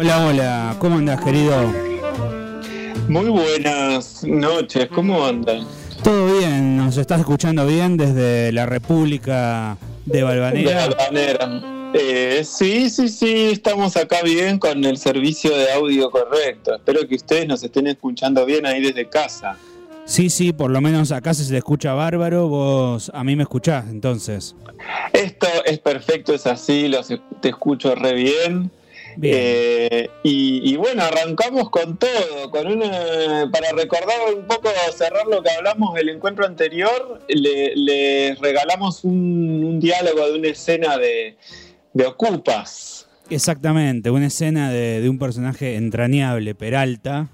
Hola, hola, ¿cómo andas, querido? Muy buenas noches, ¿cómo andan? Todo bien, nos estás escuchando bien desde la República de Valvanera. De Valvanera. Eh, sí, sí, sí, estamos acá bien con el servicio de audio correcto. Espero que ustedes nos estén escuchando bien ahí desde casa. Sí, sí, por lo menos acá se escucha bárbaro, vos a mí me escuchás entonces. Esto es perfecto, es así, los, te escucho re bien. Eh, y, bueno, arrancamos con todo, con una, para recordar un poco, cerrar lo que hablamos del encuentro anterior, le, regalamos un, diálogo de una escena de, Ocupas. Exactamente, una escena de, un personaje entrañable, Peralta,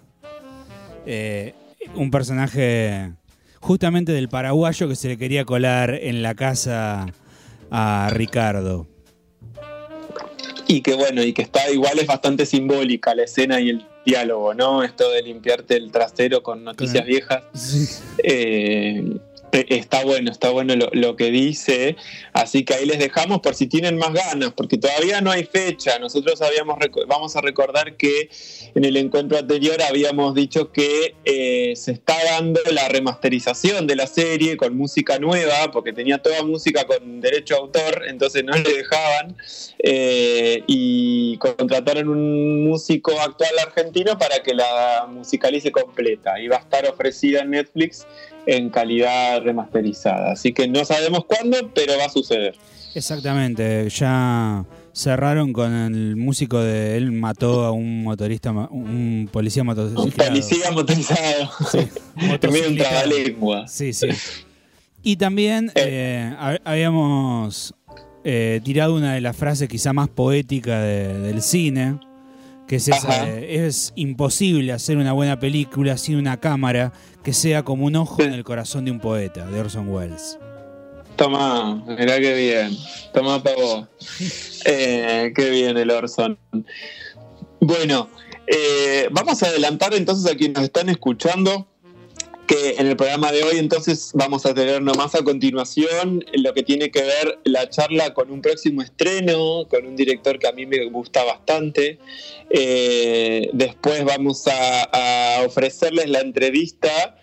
eh, un personaje justamente del paraguayo que se le quería colar en la casa a Ricardo y que bueno, y que está igual es bastante simbólica la escena y el diálogo, ¿no? Esto de limpiarte el trasero con noticias viejas. Eh, eh, está bueno, está bueno lo, que dice, así que ahí les dejamos por si tienen más ganas, porque todavía no hay fecha. Nosotros habíamos vamos a recordar que en el encuentro anterior habíamos dicho que eh, se está dando la remasterización de la serie con música nueva, porque tenía toda música con derecho a autor, entonces no le dejaban eh, y contrataron un músico actual argentino para que la musicalice completa. Y va a estar ofrecida en Netflix en calidad remasterizada. Así que no sabemos cuándo, pero va a suceder. Exactamente, ya cerraron con el músico de él mató a un motorista, un policía motorizado. Un policía motorizado. Sí, un trabalengua. Sí, sí. Y también eh. Eh, habíamos eh, tirado una de las frases quizá más poéticas del cine, que es esa, es imposible hacer una buena película sin una cámara que sea como un ojo en el corazón de un poeta, de Orson Welles. Toma, mirá qué bien. Toma para vos. Eh, qué bien el Orson. Bueno, eh, vamos a adelantar entonces a quienes nos están escuchando que en el programa de hoy entonces vamos a tener nomás a continuación lo que tiene que ver la charla con un próximo estreno, con un director que a mí me gusta bastante. Eh, después vamos a, ofrecerles la entrevista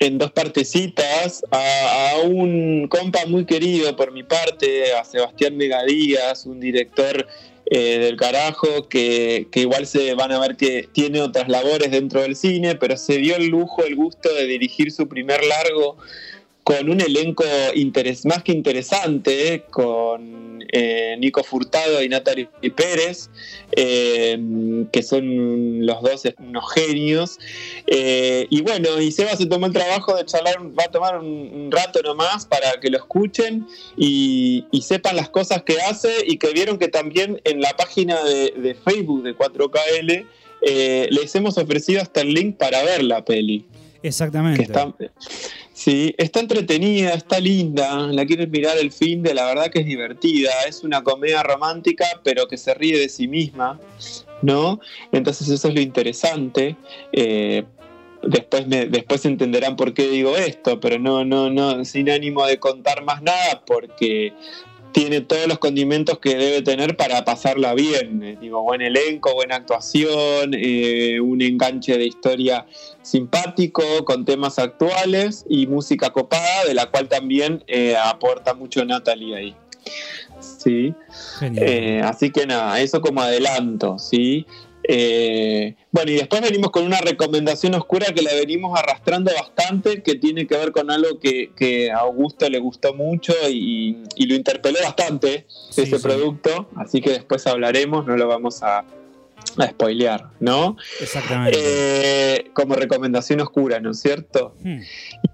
en dos partecitas a, a, un compa muy querido por mi parte, a Sebastián Megadías, un director eh, del carajo, que, igual se van a ver que tiene otras labores dentro del cine, pero se dio el lujo, el gusto de dirigir su primer largo con un elenco más que interesante, con eh, Nico Furtado y Natalie Pérez, eh, que son los dos unos genios. Eh, y bueno, y Seba se tomó el trabajo de charlar, va a tomar un, rato nomás para que lo escuchen y, sepan las cosas que hace y que vieron que también en la página de, Facebook de 4KL les hemos ofrecido hasta el link para ver la peli. Exactamente. Sí, está entretenida, está linda, la quieres mirar el fin de la verdad que es divertida, es una comedia romántica pero que se ríe de sí misma, ¿no? Entonces eso es lo interesante. Eh, después, me, después entenderán por qué digo esto, pero no, no, no, sin ánimo de contar más nada porque tiene todos los condimentos que debe tener para pasarla bien. Eh, digo, buen elenco, buena actuación, eh, un enganche de historia simpático, con temas actuales y música copada, de la cual también eh, aporta mucho Natalie ahí. Sí. así que nada, eso como adelanto, ¿sí? Eh, bueno, y después venimos con una recomendación oscura que la venimos arrastrando bastante, que tiene que ver con algo que, a Augusto le gustó mucho y, lo interpeló bastante, ese producto, así que después hablaremos, no lo vamos a, a spoilear, ¿no? Exactamente. Eh, como recomendación oscura, ¿no es cierto? Hmm.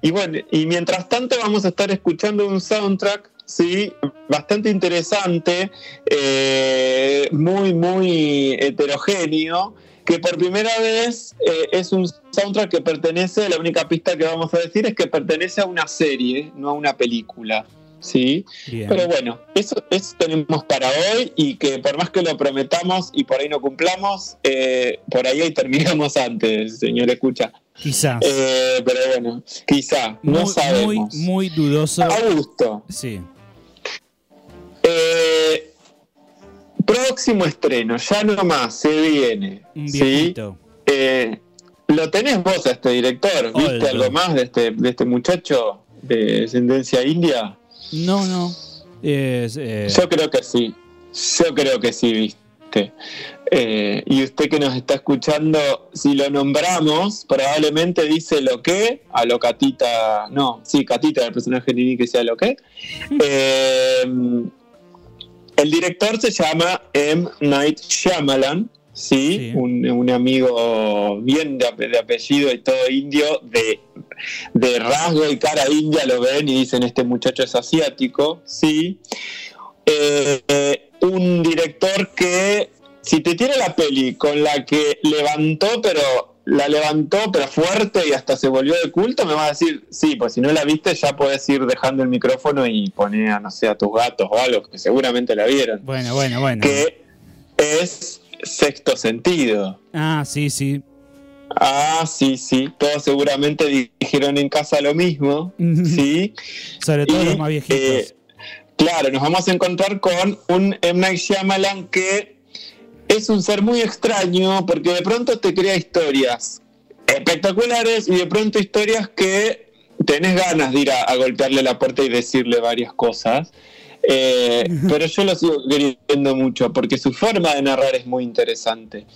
Y bueno, y mientras tanto vamos a estar escuchando un soundtrack sí, bastante interesante, eh, muy, muy heterogéneo, que por primera vez eh, es un soundtrack que pertenece, la única pista que vamos a decir es que pertenece a una serie, no a una película. ¿sí? Pero bueno, eso, eso tenemos para hoy y que por más que lo prometamos y por ahí no cumplamos, eh, por ahí, ahí terminamos antes, señor escucha. Quizás. pero bueno, quizá, no sabemos. Muy, muy dudoso. A gusto. Sí. Eh, próximo estreno, ya nomás, se viene. ¿sí? Eh, ¿Lo tenés vos a este director? ¿Viste algo más de este, de este muchacho de descendencia india? No, no. Eh, Yo creo que sí. Yo creo que sí, viste. Eh, y usted que nos está escuchando, si lo nombramos, probablemente dice lo que, a lo Catita, no, sí, Catita, el personaje de Nini que sea lo que. Eh, el director se llama M. Night Shyamalan, ¿sí? Un, amigo bien de, apellido y todo indio, de, de, rasgo y cara india lo ven y dicen, este muchacho es asiático, ¿sí? Eh, un director que, si te tiene la peli con la que levantó, pero la levantó, pero fuerte y hasta se volvió de culto, me vas a decir, sí, pues si no la viste ya puedes ir dejando el micrófono y poner, a, no sé, a tus gatos o algo, que seguramente la vieron. Bueno, bueno, bueno. Que es sexto sentido. Ah, sí, sí. Ah, sí, sí. Todos seguramente dijeron en casa lo mismo. sí. Sobre todo los más viejitos. Eh, claro, nos vamos a encontrar con un M. Night Shyamalan que es un ser muy extraño porque de pronto te crea historias espectaculares y de pronto historias que tenés ganas de ir a golpearle la puerta y decirle varias cosas. Eh, pero yo lo sigo queriendo mucho porque su forma de narrar es muy interesante.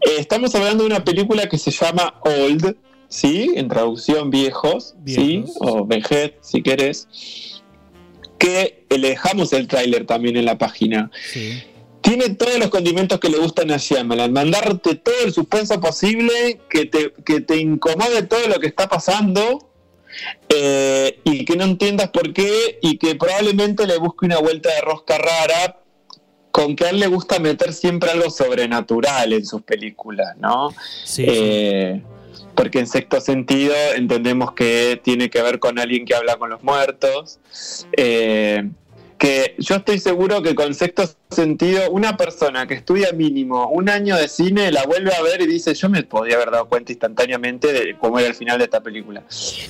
Eh, estamos hablando de una película que se llama Old, ¿sí? En traducción viejos, ¿sí? O vejez, si querés. Que le dejamos el tráiler también en la página. Tiene todos los condimentos que le gustan a Shyamalan. Mandarte todo el suspenso posible, que te, que te incomode todo lo que está pasando eh, y que no entiendas por qué y que probablemente le busque una vuelta de rosca rara con que a él le gusta meter siempre algo sobrenatural en sus películas, ¿no? Sí. Eh, porque en sexto sentido entendemos que tiene que ver con alguien que habla con los muertos. Eh, que yo estoy seguro que con sexto sentido, una persona que estudia mínimo un año de cine la vuelve a ver y dice, yo me podía haber dado cuenta instantáneamente de cómo era el final de esta película.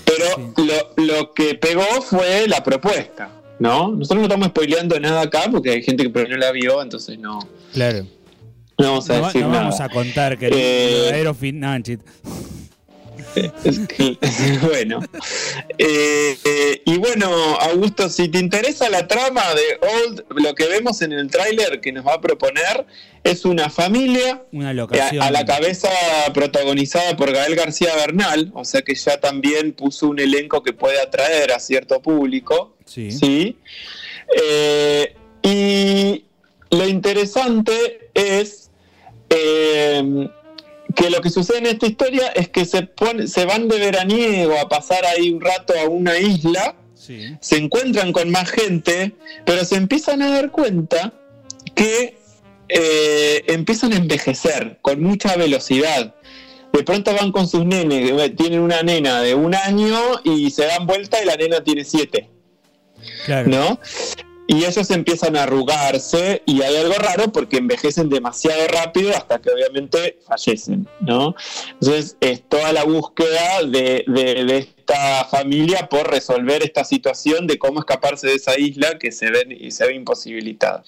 Pero lo, que pegó fue la propuesta, ¿no? Nosotros no estamos spoileando nada acá porque hay gente que no la vio, entonces no. Claro. No vamos a decir no vamos a contar que el eh, verdadero final... bueno. Eh, eh, y bueno, Augusto, si te interesa la trama de Old, lo que vemos en el tráiler que nos va a proponer es una familia una locación. A, la cabeza protagonizada por Gael García Bernal, o sea que ya también puso un elenco que puede atraer a cierto público. Sí. Eh, y lo interesante es que lo que sucede en esta historia es que se, pone, se van de veraniego a pasar ahí un rato a una isla, se encuentran con más gente, pero se empiezan a dar cuenta que eh, empiezan a envejecer con mucha velocidad. De pronto van con sus nenes, eh, tienen una nena de un año y se dan vuelta y la nena tiene siete. Claro. ¿No? Y ellos empiezan a arrugarse y hay algo raro porque envejecen demasiado rápido hasta que obviamente fallecen, ¿no? Entonces es toda la búsqueda de, esta familia por resolver esta situación de cómo escaparse de esa isla que se ve, y se ve imposibilitada.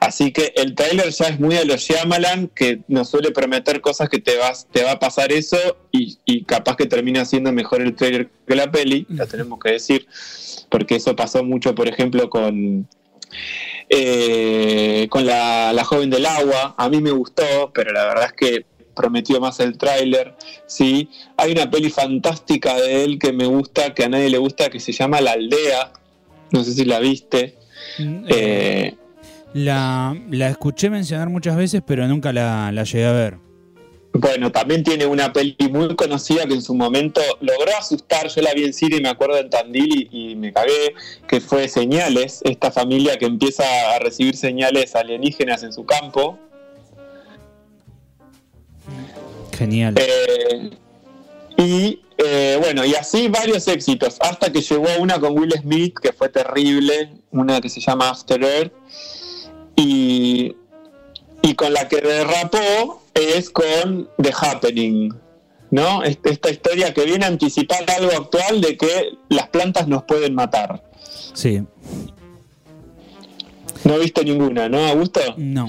Así que el trailer ya es muy a los Shyamalan, que nos suele prometer cosas que te, vas, te va a pasar eso y, y capaz que termina siendo mejor el trailer que la peli, lo tenemos que decir porque eso pasó mucho, por ejemplo, con, eh, con la, joven del agua. A mí me gustó, pero la verdad es que prometió más el tráiler. ¿sí? Hay una peli fantástica de él que me gusta, que a nadie le gusta, que se llama La Aldea. No sé si la viste. Mm, eh, eh, la, escuché mencionar muchas veces, pero nunca la, la llegué a ver. Bueno, también tiene una peli muy conocida que en su momento logró asustar. Yo la vi en cine y me acuerdo en Tandil y, me cagué, que fue Señales, esta familia que empieza a recibir señales alienígenas en su campo. Genial. Eh, y eh, bueno, y así varios éxitos, hasta que llegó una con Will Smith, que fue terrible, una que se llama After Earth, y, y con la que derrapó es con The Happening, ¿no? Esta historia que viene a anticipar algo actual de que las plantas nos pueden matar. Sí. No viste ninguna, ¿no, Augusto? No.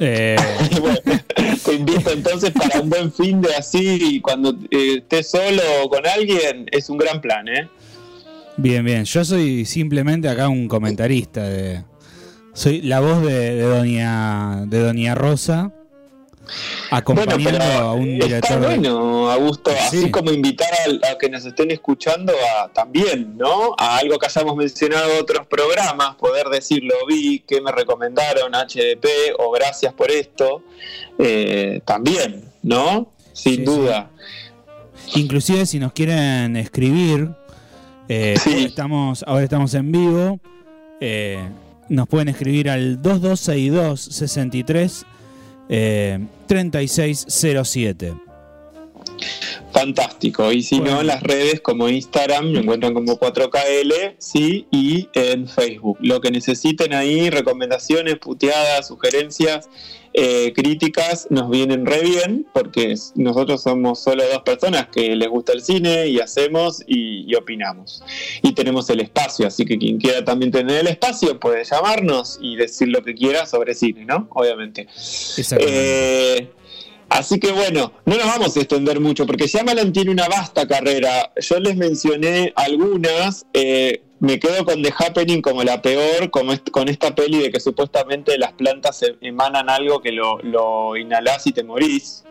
Eh... te invito entonces para un buen fin de así cuando eh, estés solo o con alguien, es un gran plan, ¿eh? Bien, bien. Yo soy simplemente acá un comentarista de. Soy la voz de, doña de doña Rosa acompañando a un director. Está bueno, Augusto, así como invitar a, que nos estén escuchando a, también, ¿no? A algo que hayamos mencionado en otros programas, poder decirlo, vi, que me recomendaron, HDP, o gracias por esto, eh, también, ¿no? Sin duda. Inclusive si nos quieren escribir, eh, estamos, ahora estamos en vivo, eh, nos pueden escribir al 2262 63 3607. Fantástico. Y si no, en las redes como Instagram me encuentran como 4KL, sí, y en Facebook. Lo que necesiten ahí, recomendaciones, puteadas, sugerencias, eh, críticas, nos vienen re bien, porque nosotros somos solo dos personas que les gusta el cine y hacemos y, opinamos. Y tenemos el espacio, así que quien quiera también tener el espacio puede llamarnos y decir lo que quiera sobre cine, ¿no? Obviamente. Eh, Así que bueno, no nos vamos a extender mucho porque Shyamalan tiene una vasta carrera. Yo les mencioné algunas, eh, me quedo con The Happening como la peor, como con esta peli de que supuestamente las plantas emanan algo que lo, lo inhalás y te morís,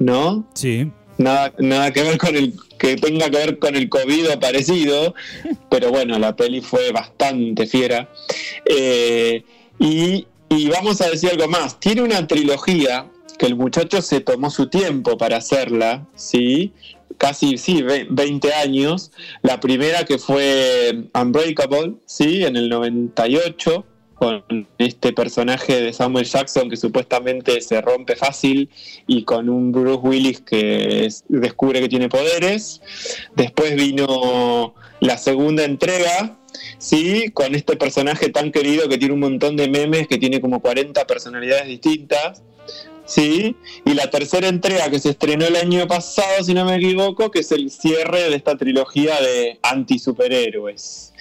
¿no? Sí. Nada, nada que ver con el que tenga que ver con el COVID o parecido, pero bueno, la peli fue bastante fiera. Eh, y, y vamos a decir algo más, tiene una trilogía que el muchacho se tomó su tiempo para hacerla, ¿sí? Casi, sí, 20 años. La primera que fue Unbreakable, ¿sí? En el 98, con este personaje de Samuel Jackson que supuestamente se rompe fácil y con un Bruce Willis que descubre que tiene poderes. Después vino la segunda entrega, ¿sí? Con este personaje tan querido que tiene un montón de memes, que tiene como 40 personalidades distintas. Sí, y la tercera entrega que se estrenó el año pasado, si no me equivoco, que es el cierre de esta trilogía de anti-superhéroes.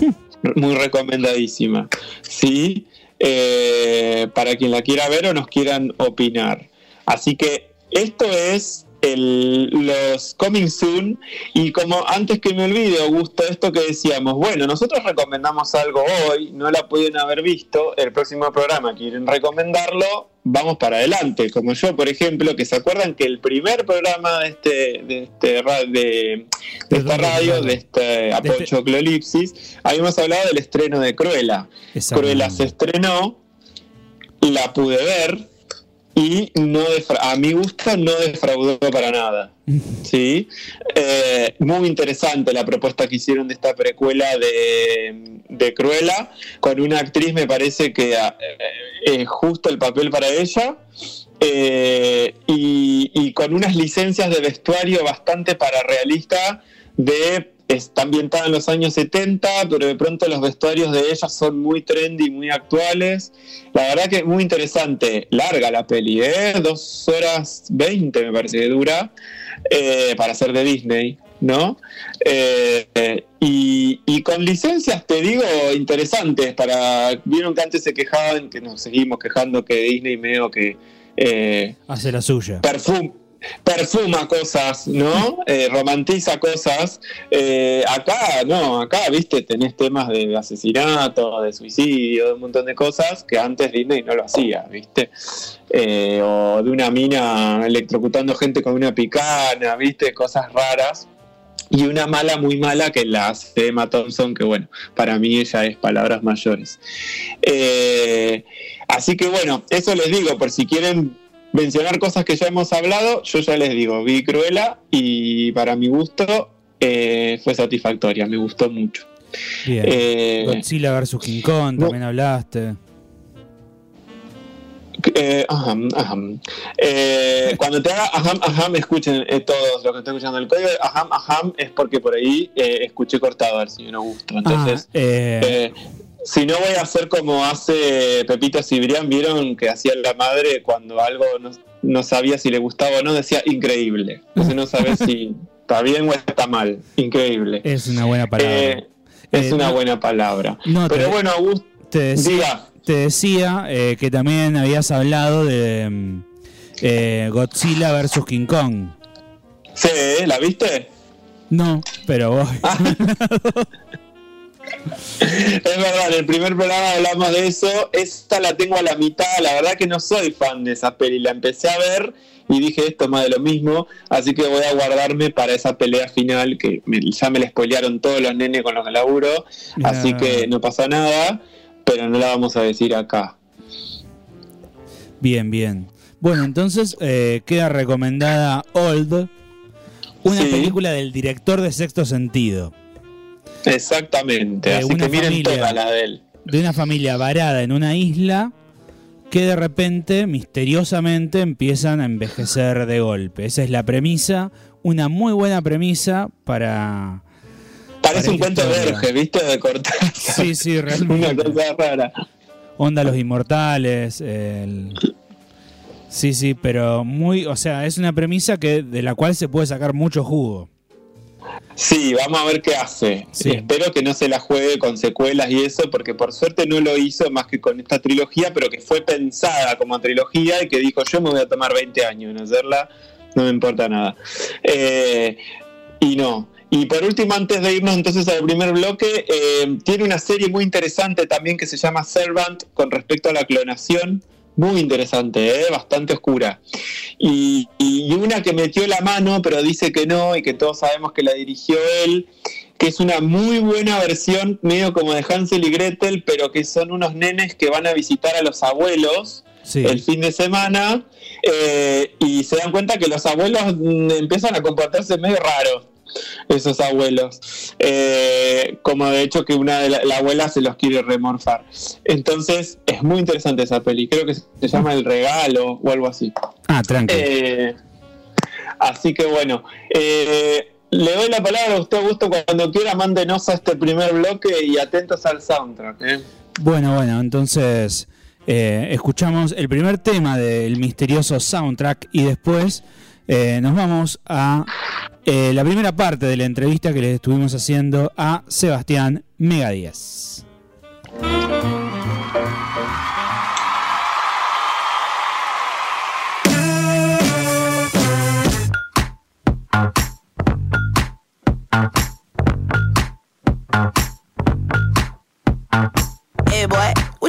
Muy recomendadísima. Sí, eh, para quien la quiera ver o nos quieran opinar. Así que esto es los Coming Soon. Y como antes que me olvide, Augusto, esto que decíamos, bueno, nosotros recomendamos algo hoy, no la pueden haber visto, el próximo programa quieren recomendarlo, vamos para adelante. Como yo, por ejemplo, que se acuerdan que el primer programa de este, de este de, esta radio, de este Apocho Clolipsis, habíamos hablado del estreno de Cruella. Cruella se estrenó, la pude ver y no a mi gusto no defraudó para nada. ¿sí? Eh, muy interesante la propuesta que hicieron de esta precuela de, de Cruella, con una actriz me parece que eh, es justo el papel para ella. Eh, y, y, con unas licencias de vestuario bastante para realista de está ambientada en los años 70, pero de pronto los vestuarios de ella son muy trendy, muy actuales. La verdad que es muy interesante, larga la peli, ¿eh? Dos horas veinte me parece que dura, eh, para ser de Disney, ¿no? Eh, y, con licencias, te digo, interesantes, para... Vieron que antes se quejaban, que nos seguimos quejando que Disney medio que... Eh, Hace la suya. Perfume perfuma cosas, ¿no? Eh, romantiza cosas. Eh, acá, no, acá, viste, tenés temas de asesinato, de suicidio, de un montón de cosas que antes Disney no lo hacía, viste. Eh, o de una mina electrocutando gente con una picana, viste, cosas raras. Y una mala, muy mala, que la hace Emma Thompson, que bueno, para mí ella es palabras mayores. así que bueno, eso les digo, por si quieren mencionar cosas que ya hemos hablado, yo ya les digo, vi Cruella y para mi gusto eh, fue satisfactoria, me gustó mucho. Bien. Eh, Godzilla vs. King Kong, también hablaste. Eh, eh, cuando te haga aham, aham, escuchen todos los que están escuchando el código. Aham, aham es porque por ahí escuché cortado al señor Augusto. Entonces, ah, si no voy a hacer como hace Pepito Cibrián, vieron que hacía la madre cuando algo no, sabía si le gustaba o no, decía increíble. Entonces no sabes si está bien o está mal. Increíble. Es una buena palabra. Eh, es eh, una buena palabra. Pero bueno, Augusto. te decía, te decía eh, que también habías hablado de mm, Godzilla vs. King Kong. Sí, ¿la viste? No, pero vos. es verdad, en el primer programa hablamos de eso. Esta la tengo a la mitad. La verdad que no soy fan de esa peli. La empecé a ver y dije esto más de lo mismo. Así que voy a guardarme para esa pelea final que ya me la spoilearon todos los nenes con los que laburo. Así que no pasa nada, pero no la vamos a decir acá. Bien, bien. Bueno, entonces eh, queda recomendada Old, una película del director de Sexto Sentido. Exactamente, así que miren toda la de él. De una familia varada en una isla que de repente, misteriosamente, empiezan a envejecer de golpe. Esa es la premisa, una muy buena premisa para... Parece un cuento de ¿viste? De cortar. Sí, sí, realmente. una cosa rara. Onda Los Inmortales, el... Sí, sí, pero muy, o sea, es una premisa que de la cual se puede sacar mucho jugo. Sí, vamos a ver qué hace. Espero que no se la juegue con secuelas y eso, porque por suerte no lo hizo más que con esta trilogía, pero que fue pensada como trilogía y que dijo yo me voy a tomar 20 años en hacerla, no me importa nada. Eh, y no. Y por último, antes de irnos entonces al primer bloque, eh, tiene una serie muy interesante también que se llama Servant con respecto a la clonación muy interesante, ¿eh? bastante oscura. Y, una que metió la mano, pero dice que no, y que todos sabemos que la dirigió él, que es una muy buena versión, medio como de Hansel y Gretel, pero que son unos nenes que van a visitar a los abuelos el fin de semana, eh, y se dan cuenta que los abuelos mm, empiezan a comportarse medio raros esos abuelos. Eh, como de hecho que una de la, abuela se los quiere remorfar. Entonces es muy interesante esa peli. Creo que se llama El Regalo o algo así. Ah, tranquilo. Eh, así que bueno. Eh, le doy la palabra a usted, Gusto, cuando quiera, mándenos a este primer bloque y atentos al soundtrack. Bueno, bueno, entonces escuchamos el primer tema del misterioso soundtrack y después nos vamos a eh, la primera parte de la entrevista que le estuvimos haciendo a Sebastián Megadíaz.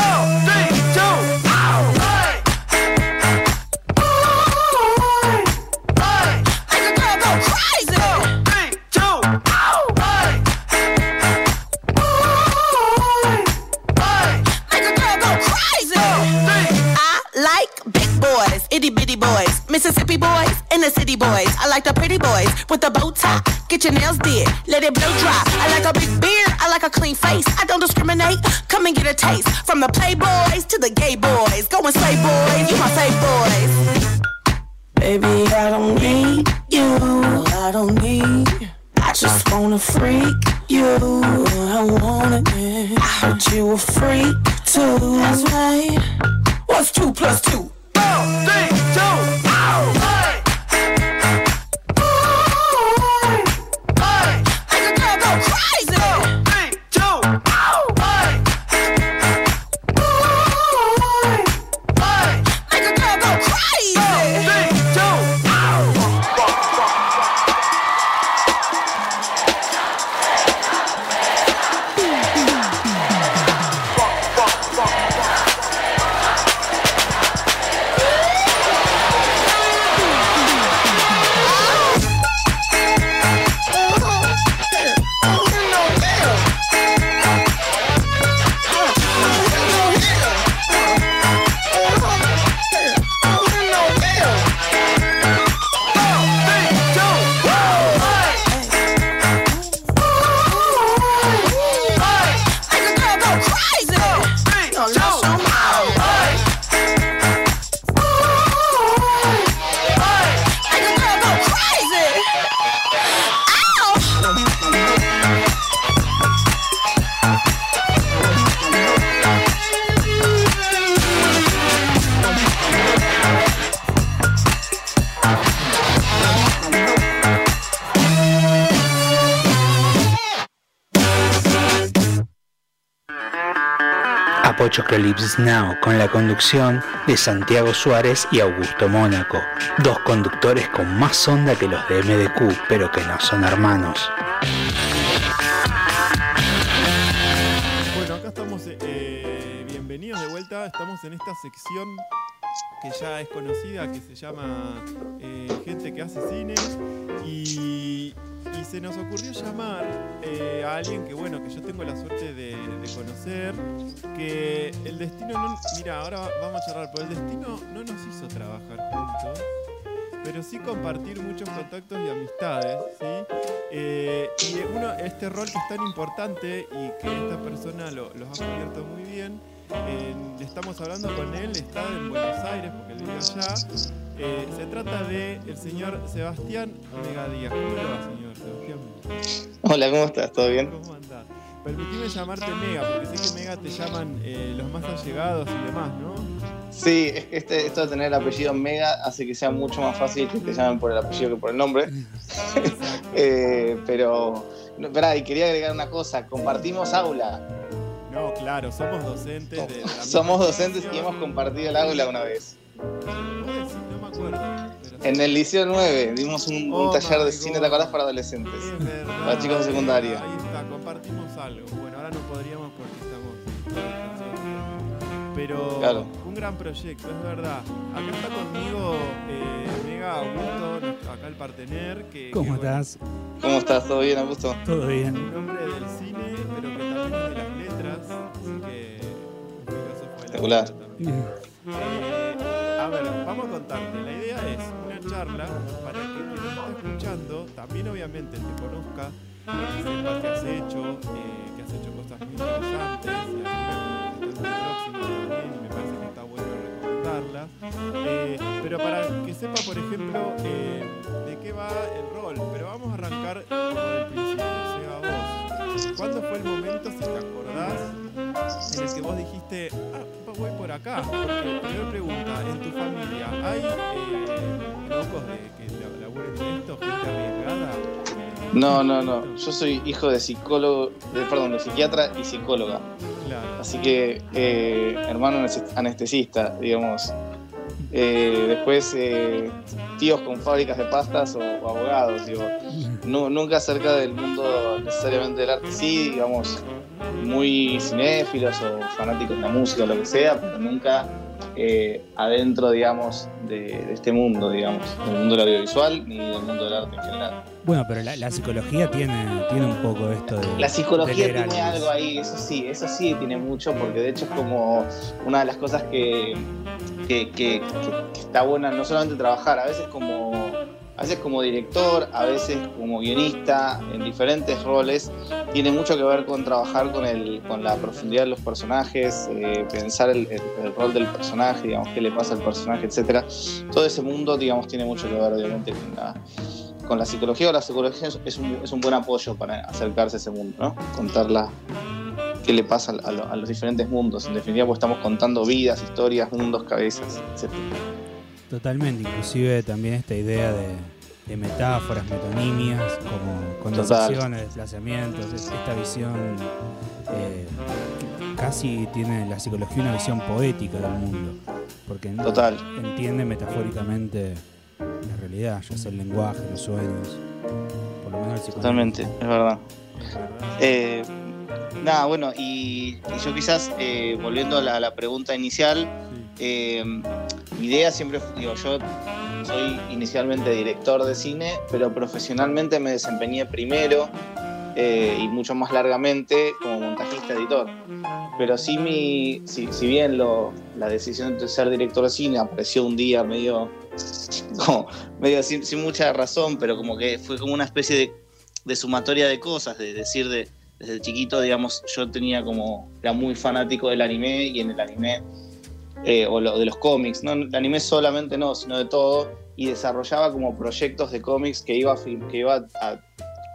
four, three, two, out. Hey! Mississippi boys, and the city boys. I like the pretty boys with the bow tie. Get your nails did, let it blow dry. I like a big beard, I like a clean face. I don't discriminate. Come and get a taste from the playboys to the gay boys. Go and slay boys, you my fave boys. Baby, I don't need you. I don't need. I just wanna freak you. I want it. I heard you a freak too. That's right. What's two plus two? four, three, two, oh! Hey! Now con la conducción de Santiago Suárez y Augusto Mónaco, dos conductores con más onda que los de MDQ, pero que no son hermanos. Bueno, acá estamos, eh, bienvenidos de vuelta, estamos en esta sección que ya es conocida, que se llama eh, Gente que hace cine, y, y se nos ocurrió llamar eh, a alguien que, bueno, que yo tengo la suerte de, de conocer, que el destino no... Mira, ahora vamos a charlar, pero el destino no nos hizo trabajar juntos pero sí compartir muchos contactos y amistades, ¿sí? Eh, y uno, este rol que es tan importante y que esta persona lo, los ha cubierto muy bien, eh, le estamos hablando con él, está en Buenos Aires porque él vive allá. Eh, se trata de el señor Sebastián Megadías. ¿Cómo le va, señor Sebastián? Hola, ¿cómo estás? ¿Todo bien? ¿Cómo andás? Permitime llamarte Mega, porque sé que Mega te llaman eh, los más allegados y demás, ¿no? Sí, es que este, esto de tener el apellido Mega hace que sea mucho más fácil que te llamen por el apellido que por el nombre. Eh, pero, no, esperá, y quería agregar una cosa, compartimos aula. No, claro, somos docentes de, de la Somos docentes y hemos compartido el aula una vez. No me acuerdo. En el Liceo 9 dimos un, un Oh taller de cine. ¿te acordás? Para adolescentes. Para chicos de secundaria. Compartimos algo. Bueno, ahora no podríamos porque estamos. Pero Claro. un gran proyecto, es verdad. Acá está conmigo eh, Mega Augusto, acá el partener. Que, ¿Cómo que, bueno, estás? ¿Cómo estás? ¿Todo bien, Augusto? ¿Todo bien? un hombre del cine, pero que también es de las letras. Así que Espectacular. letra. Eh, a ver, vamos a contarte. La idea es una charla para que quien está escuchando también obviamente te conozca, que sepa que has hecho, eh, que has hecho cosas muy interesantes, también, y me parece que está bueno recomendarlas. Eh, pero para que sepa, por ejemplo, eh, de qué va el rol. Pero vamos a arrancar como del principio, sea vos. ¿Cuándo fue el momento, si te acordás, en el que vos dijiste, ah, voy por acá? Porque, primera pregunta, en tu familia, ¿hay eh, locos de que la- laburen esto, gente arriesgada? No, no, no. Yo soy hijo de psicólogo, de, perdón, de psiquiatra y psicóloga. Claro. Así que, eh, hermano anes- anestesista, digamos. Eh, después, eh, tíos con fábricas de pastas o, o abogados, digo. Nu- nunca acerca del mundo necesariamente del arte, sí, digamos, muy cinéfilos o fanáticos de la música o lo que sea, pero nunca eh, adentro, digamos, de, de este mundo, digamos, del mundo del audiovisual ni del mundo del arte en general. Bueno, pero la, la psicología tiene, tiene un poco esto de. La psicología de tiene algo ahí, eso sí, eso sí tiene mucho, porque de hecho es como una de las cosas que, que, que- que- que está buena no solamente trabajar, a veces como a veces como director, a veces como guionista, en diferentes roles, tiene mucho que ver con trabajar con el, con la profundidad de los personajes, eh, pensar el, rol del personaje, digamos, qué le pasa al personaje, etcétera. Todo ese mundo, digamos, tiene mucho que ver, obviamente, con la, con la psicología o la psicología es un, es un buen apoyo para acercarse a ese mundo, ¿no? Contarla qué le pasa a, lo- a los diferentes mundos. En definitiva, pues estamos contando vidas, historias, mundos, cabezas, etc. Totalmente, inclusive también esta idea de, de metáforas, metonimias, como condensaciones, desplazamientos, es- esta visión eh, casi tiene la psicología una visión poética del mundo, porque Total. entiende metafóricamente la realidad, ya sea el lenguaje, los sueños, por lo menos el. Totalmente, es verdad. Eh, nada, bueno, y, y yo quizás, eh, volviendo a la, a la pregunta inicial, eh, mi idea siempre, digo, yo soy inicialmente director de cine, pero profesionalmente me desempeñé primero eh, y mucho más largamente como montajista editor. Pero sí, mi, si, si bien lo, la decisión de ser director de cine apareció un día medio, como, medio sin, sin mucha razón, pero como que fue como una especie de, de sumatoria de cosas, de decir de, desde chiquito, digamos, yo tenía como, era muy fanático del anime y en el anime, eh, o lo, de los cómics, no, el anime solamente no, sino de todo, y desarrollaba como proyectos de cómics que iba a, que iba a,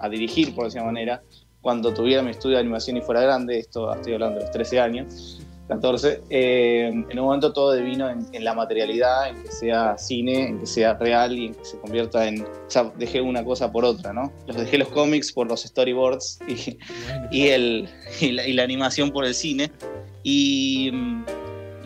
a dirigir, por decir manera, cuando tuviera mi estudio de animación y fuera grande, esto estoy hablando de los 13 años, 14, eh, en un momento todo devino en, en la materialidad, en que sea cine, en que sea real y en que se convierta en... O sea, dejé una cosa por otra, ¿no? Los dejé los cómics por los storyboards y, y, el, y, la, y la animación por el cine. Y,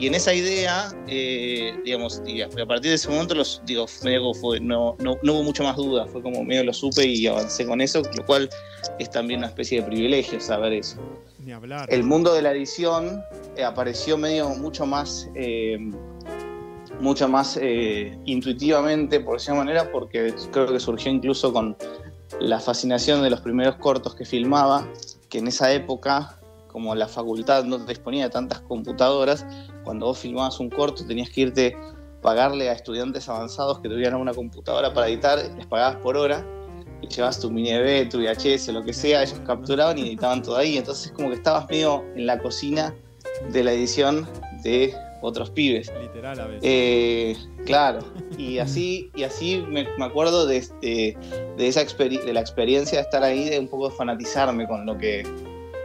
en esa idea, eh, digamos, a partir de ese momento, los, digo, medio fue, no, no, hubo mucho más duda, fue como medio lo supe y avancé con eso, lo cual es también una especie de privilegio saber eso. Ni hablar. El mundo de la edición eh, apareció medio mucho más mucho más eh, intuitivamente, por esa manera, porque creo que surgió incluso con la fascinación de los primeros cortos que filmaba, que en esa época, como la facultad no disponía de tantas computadoras, cuando vos filmabas un corto tenías que irte pagarle a estudiantes avanzados que tuvieran una computadora para editar, les pagabas por hora y llevabas tu mini EV, tu VHS, lo que sea, ellos capturaban y editaban todo ahí, entonces como que estabas medio en la cocina de la edición de otros pibes. Literal a veces. Eh, claro, y así, y así me, acuerdo de, este, de, esa de la experiencia de estar ahí, de un poco fanatizarme con lo que,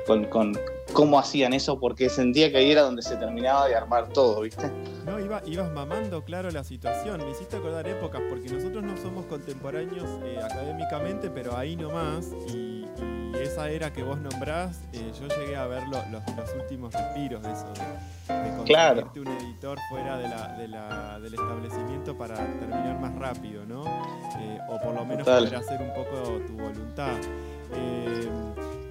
con, con, cómo hacían eso, porque sentía que ahí era donde se terminaba de armar todo, ¿viste? No, ibas mamando, claro, la situación. Me hiciste acordar épocas, porque nosotros no somos contemporáneos eh, académicamente, pero ahí nomás, y, esa era que vos nombrás, eh, yo llegué a ver los, últimos respiros de eso, de, claro. un editor fuera de la, del establecimiento para terminar más rápido, ¿no? Eh, o por lo menos poder hacer un poco tu voluntad.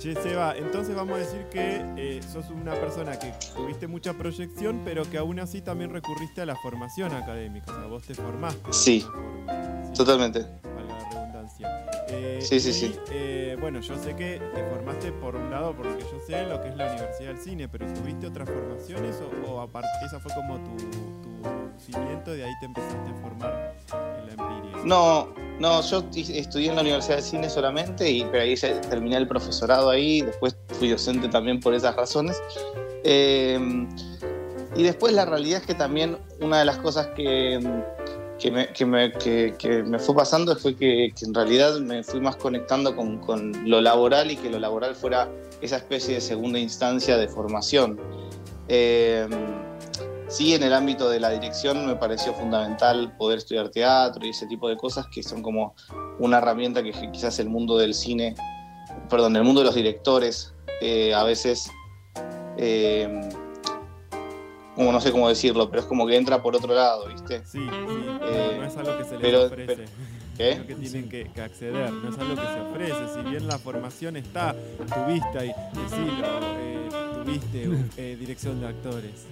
Che, Seba, entonces vamos a decir que eh, sos una persona que tuviste mucha proyección, pero que aún así también recurriste a la formación académica. O sea, vos te formaste. Sí, totalmente. Valga Eh, sí, sí, sí. Eh, bueno, yo sé que te formaste por un lado, porque yo sé lo que es la Universidad del Cine, pero ¿tuviste otras formaciones o, aparte esa fue como tu, tu cimiento y de ahí te empezaste a formar en la empiria? No, no, yo estudié en la Universidad de Cine solamente, y, pero ahí terminé el profesorado ahí, después fui docente también por esas razones. Em, y después la realidad es que también una de las cosas que, que, me, que, me, fue pasando fue que, en realidad me fui más conectando con, con, lo laboral y que lo laboral fuera esa especie de segunda instancia de formación. Eh, Sí, en el ámbito de la dirección me pareció fundamental poder estudiar teatro y ese tipo de cosas que son como una herramienta que quizás el mundo del cine, perdón, el mundo de los directores eh, a veces, eh, como no sé cómo decirlo, pero es como que entra por otro lado, ¿viste? Sí, sí, eh, no es algo que se les ofrece. ¿Qué? que tienen que, acceder, no es algo que se ofrece. Si bien la formación está, tuviste ahí, decilo, tuviste dirección de actores.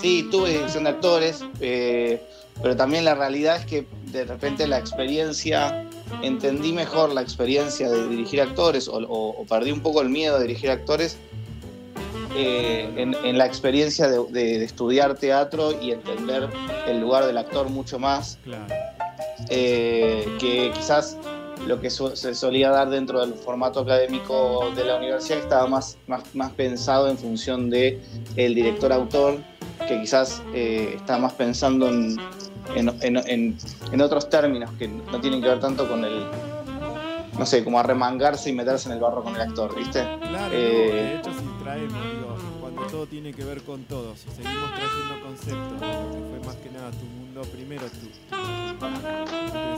Sí, tuve dirección de actores, eh, pero también la realidad es que de repente la experiencia, entendí mejor la experiencia de dirigir actores o, perdí un poco el miedo de dirigir actores eh, en, la experiencia de, estudiar teatro y entender el lugar del actor mucho más. Eh, que quizás lo que se solía dar dentro del formato académico de la universidad estaba más, más, más pensado en función de el director autor que quizás eh, está más pensando en, en, otros términos que no tienen que ver tanto con el, no sé, como arremangarse y meterse en el barro con el actor, ¿viste? Claro, eh, de hecho digo, cuando todo tiene que ver con todo, si seguimos trayendo conceptos, que fue más que nada tu mundo primero, tu,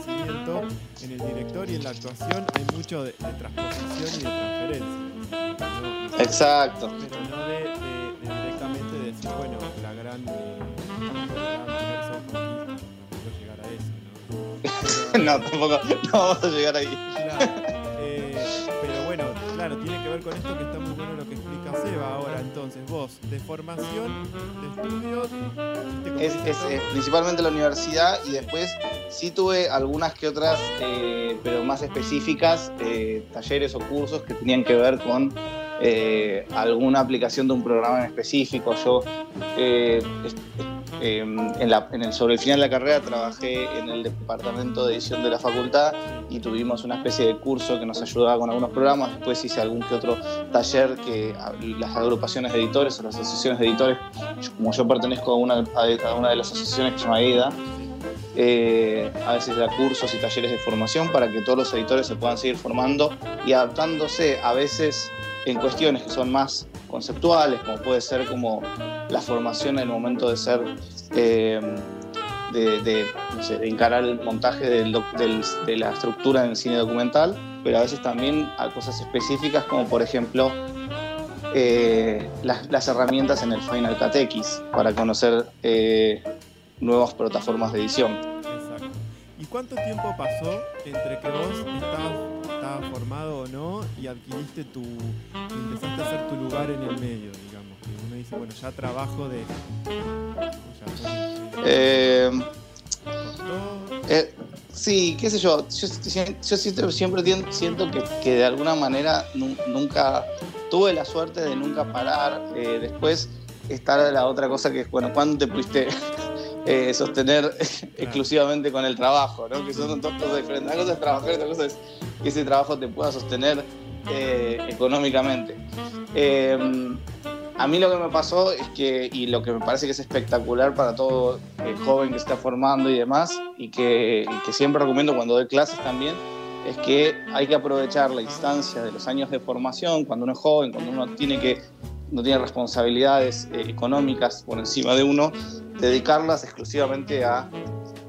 crecimiento, en el director y en la actuación hay mucho de, transposición y de transferencia. Exacto. Pero no de, directamente decir, bueno, no, tampoco no vamos a llegar ahí. Eh, pero bueno, claro, tiene que ver con esto que está muy bueno lo que explica Seba ahora. Entonces, vos, de formación, de estudios. Es, principalmente la universidad y después sí tuve algunas que otras, eh, pero más específicas, eh, talleres o cursos que tenían que ver con alguna aplicación de un programa en específico. Yo Em, en, el, sobre el final de la carrera trabajé en el departamento de edición de la facultad y tuvimos una especie de curso que nos ayudaba con algunos programas. Después hice algún que otro taller que las agrupaciones de editores o las asociaciones de editores, como yo pertenezco a una, a una de las asociaciones que se llama EIDA, eh, a veces da cursos y talleres de formación para que todos los editores se puedan seguir formando y adaptándose a veces en cuestiones que son más conceptuales, como puede ser como la formación en el momento de ser, eh, de, encarar el montaje de la estructura en el cine documental, pero a veces también a cosas específicas como por ejemplo eh, las, herramientas en el Final Cut X para conocer eh, nuevas plataformas de edición. Exacto. ¿Y cuánto tiempo pasó entre que vos estabas, formado o no y adquiriste tu, empezaste a hacer tu lugar en el medio, digamos? Que uno dice, bueno, ya trabajo de... Eh, eh, sí, qué sé yo, yo, siempre, siento que, que, de alguna manera nunca tuve la suerte de nunca parar. Eh, después está la otra cosa que es, bueno, ¿cuándo te pudiste eh, sostener exclusivamente con el trabajo? ¿no? Que son dos cosas diferentes. Una cosa es trabajar, otra cosa es que ese trabajo te pueda sostener económicamente. A mí lo que me pasó es que, y lo que me parece que es espectacular para todo el joven que está formando y demás, y que, siempre recomiendo cuando doy clases también, es que hay que aprovechar la instancia de los años de formación, cuando uno es joven, cuando uno tiene que no tiene responsabilidades eh, económicas por encima de uno, dedicarlas exclusivamente a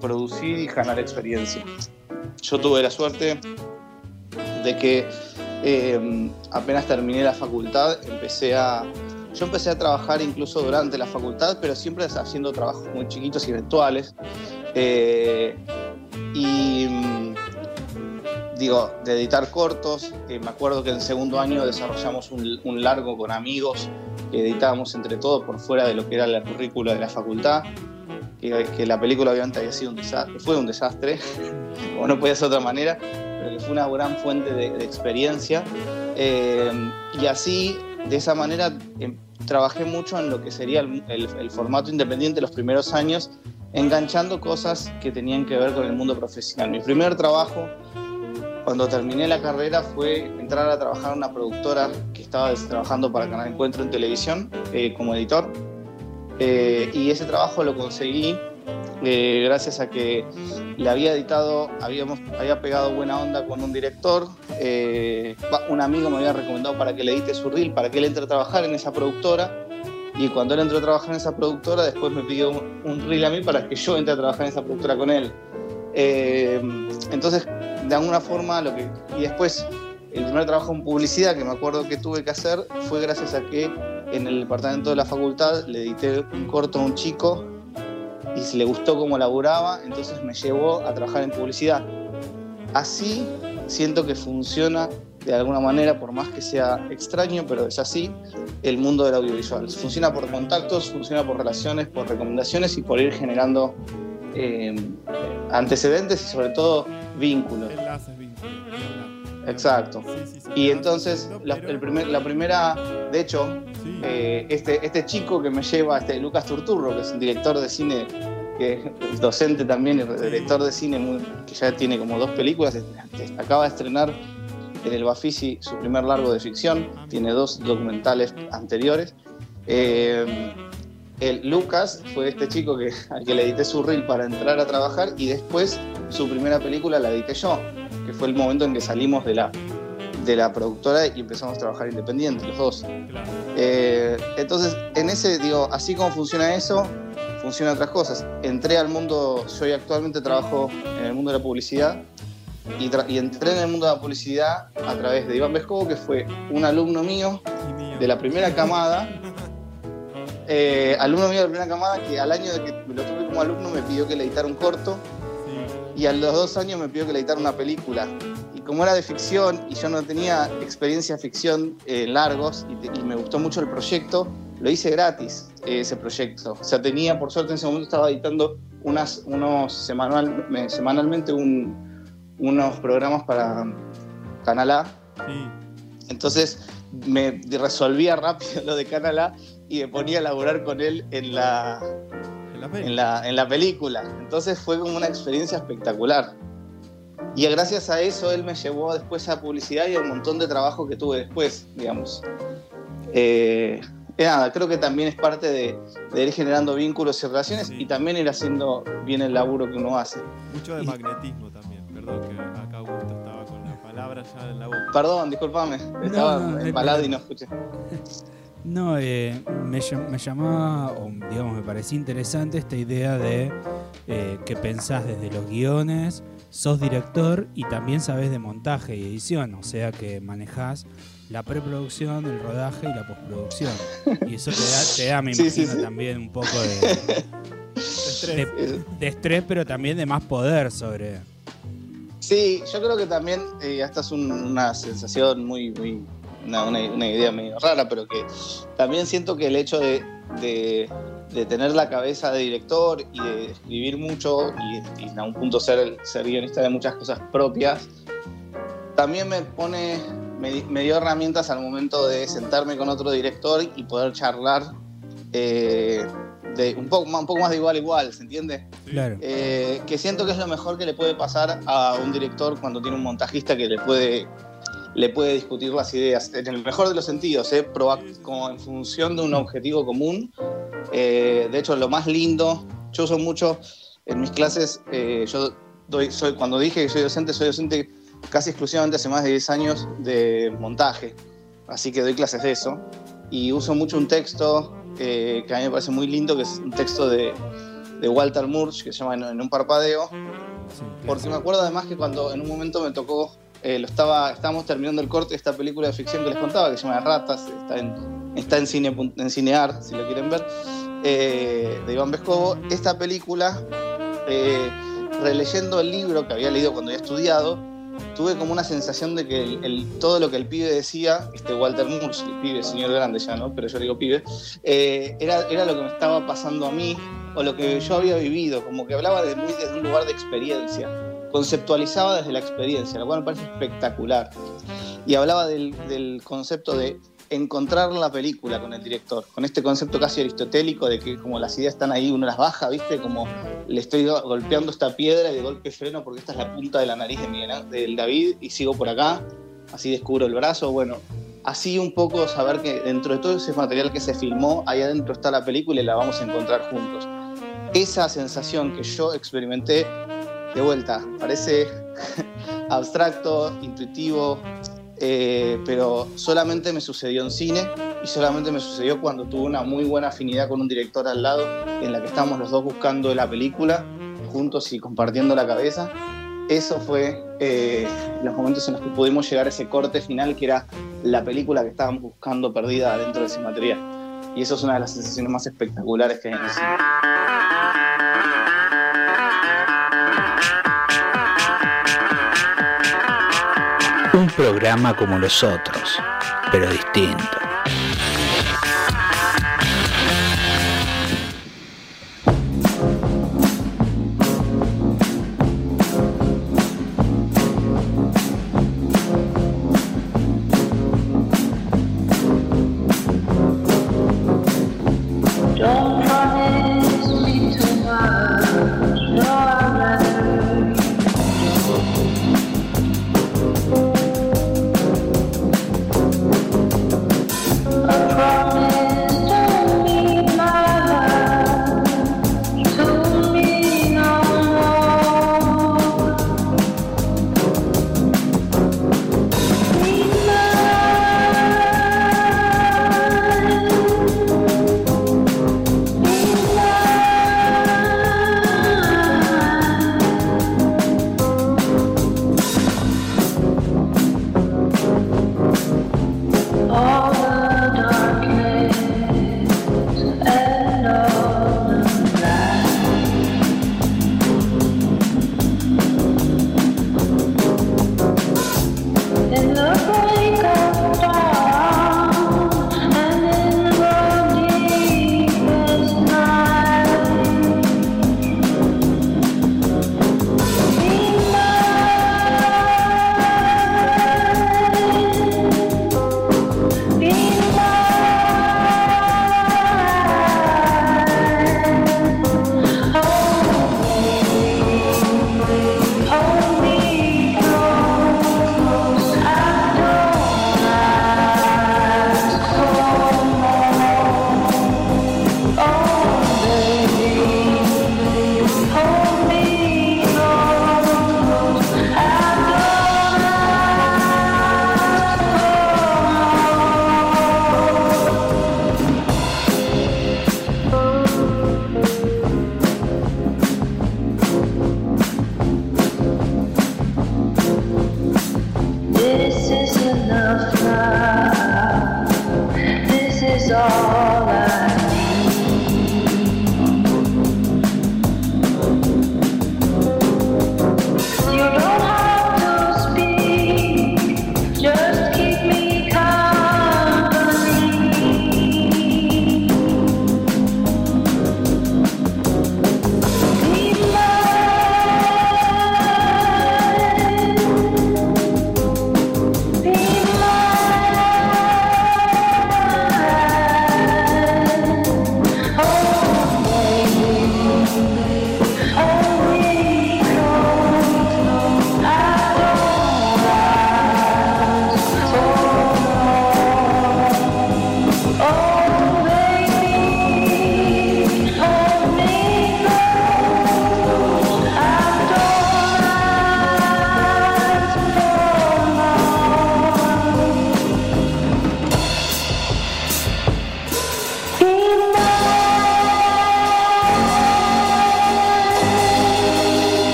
producir y ganar experiencia. Yo tuve la suerte de que eh, apenas terminé la facultad, empecé a yo empecé a trabajar incluso durante la facultad, pero siempre haciendo trabajos muy chiquitos y eventuales. Eh, y digo, de editar cortos. Eh, me acuerdo que en segundo año desarrollamos un, largo con amigos que editábamos entre todos por fuera de lo que era la currícula de la facultad. Que, la película obviamente había sido un desastre, fue un desastre, como no podía ser de otra manera, pero que fue una gran fuente de, experiencia. Eh, y así de esa manera em, trabajé mucho en lo que sería el, formato independiente los primeros años, enganchando cosas que tenían que ver con el mundo profesional. Mi primer trabajo, cuando terminé la carrera, fue entrar a trabajar en una productora que estaba trabajando para Canal Encuentro en televisión eh, como editor. Eh, y ese trabajo lo conseguí eh, gracias a que le había editado, habíamos, había pegado buena onda con un director, eh, un amigo me había recomendado para que le edite su reel, para que él entre a trabajar en esa productora, y cuando él entró a trabajar en esa productora, después me pidió un, reel a mí para que yo entre a trabajar en esa productora con él. Eh, entonces, de alguna forma, lo que, y después el primer trabajo en publicidad que me acuerdo que tuve que hacer fue gracias a que en el departamento de la facultad le edité un corto a un chico y le gustó cómo laburaba, entonces me llevó a trabajar en publicidad. Así siento que funciona de alguna manera, por más que sea extraño, pero es así, el mundo del audiovisual. Funciona por contactos, funciona por relaciones, por recomendaciones y por ir generando eh, antecedentes y sobre todo vínculos. Exacto. y entonces la, el primer, la primera, de hecho, eh, este, este chico que me lleva, este Lucas Turturro, que es un director de cine, que es docente también, director de cine, que ya tiene como dos películas, acaba de estrenar en el Bafisi su primer largo de ficción, tiene dos documentales anteriores. Eh, el Lucas fue este chico que, al que le edité su reel para entrar a trabajar y después su primera película la edité yo que fue el momento en que salimos de la, de la productora y empezamos a trabajar independientes, los dos. Eh, entonces, en ese, digo, así como funciona eso, funcionan otras cosas. Entré al mundo, yo actualmente trabajo en el mundo de la publicidad y, y, entré en el mundo de la publicidad a través de Iván Vescovo, que fue un alumno mío de la primera camada. Eh, alumno mío de primera camada que al año de que me lo tuve como alumno me pidió que le editara un corto y a los dos años me pidió que le editara una película. Y como era de ficción y yo no tenía experiencia de ficción eh, largos y, me gustó mucho el proyecto, lo hice gratis eh, ese proyecto. O sea, tenía, por suerte en ese momento estaba editando unas, unos semanal, semanalmente unos programas para Canal A. Entonces me resolvía rápido lo de Canal A y me ponía a laburar con él en la, en la, película. Entonces fue como una experiencia espectacular. Y gracias a eso él me llevó después a publicidad y a un montón de trabajo que tuve después, digamos. Eh, nada, creo que también es parte de, ir generando vínculos y relaciones y también ir haciendo bien el laburo que uno hace. Mucho de magnetismo también, perdón que acá Augusto estaba con la palabra ya en la boca. Perdón, disculpame, estaba empalado y no escuché. No, eh, me, me, llamaba, o digamos, me parecía interesante esta idea de eh, que pensás desde los guiones, sos director y también sabes de montaje y edición, o sea que manejás la preproducción, el rodaje y la postproducción. Y eso te da, te da me imagino, también un poco de, estrés. pero también de más poder sobre. Sí, yo creo que también, eh, esta es una sensación muy, muy una, idea medio rara, pero que también siento que el hecho de, tener la cabeza de director y de escribir mucho y, y a un punto ser, ser guionista de muchas cosas propias, también me pone, me, dio herramientas al momento de sentarme con otro director y poder charlar eh, de un poco, un poco más de igual a igual, ¿se entiende? Claro. Eh, que siento que es lo mejor que le puede pasar a un director cuando tiene un montajista que le puede le puede discutir las ideas, en el mejor de los sentidos, ¿eh? como en función de un objetivo común. Eh, de hecho, lo más lindo, yo uso mucho en mis clases, eh, yo doy, soy, cuando dije que soy docente, soy docente casi exclusivamente hace más de 10 años de montaje, así que doy clases de eso. Y uso mucho un texto que a mí me parece muy lindo, que es un texto de, de Walter Murch, que se llama En un parpadeo, porque me acuerdo además que cuando en un momento me tocó eh, lo estaba, estábamos terminando el corte de esta película de ficción que les contaba, que se llama Ratas, está en, está en, cine, en Cinear, si lo quieren ver, eh, de Iván Vescovo. Esta película, eh, releyendo el libro que había leído cuando había estudiado, tuve como una sensación de que el, todo lo que el pibe decía, este Walter Murch, el pibe, señor grande ya, ¿no? Pero yo digo pibe, era, era lo que me estaba pasando a mí o lo que yo había vivido, como que hablaba de muy desde un lugar de experiencia conceptualizaba desde la experiencia, lo cual me parece espectacular. Y hablaba del, concepto de encontrar la película con el director, con este concepto casi aristotélico de que como las ideas están ahí, uno las baja, ¿viste? Como le estoy golpeando esta piedra y de golpe freno porque esta es la punta de la nariz de Miguel, del David y sigo por acá, así descubro el brazo, bueno, así un poco saber que dentro de todo ese material que se filmó, ahí adentro está la película y la vamos a encontrar juntos. Esa sensación que yo experimenté de vuelta, parece abstracto, intuitivo, eh, pero solamente me sucedió en cine y solamente me sucedió cuando tuve una muy buena afinidad con un director al lado, en la que estábamos los dos buscando la película juntos y compartiendo la cabeza. Eso fue eh, los momentos en los que pudimos llegar a ese corte final, que era la película que estábamos buscando perdida dentro de ese material. Y eso es una de las sensaciones más espectaculares que hay en el cine. Un programa como los otros, pero distinto.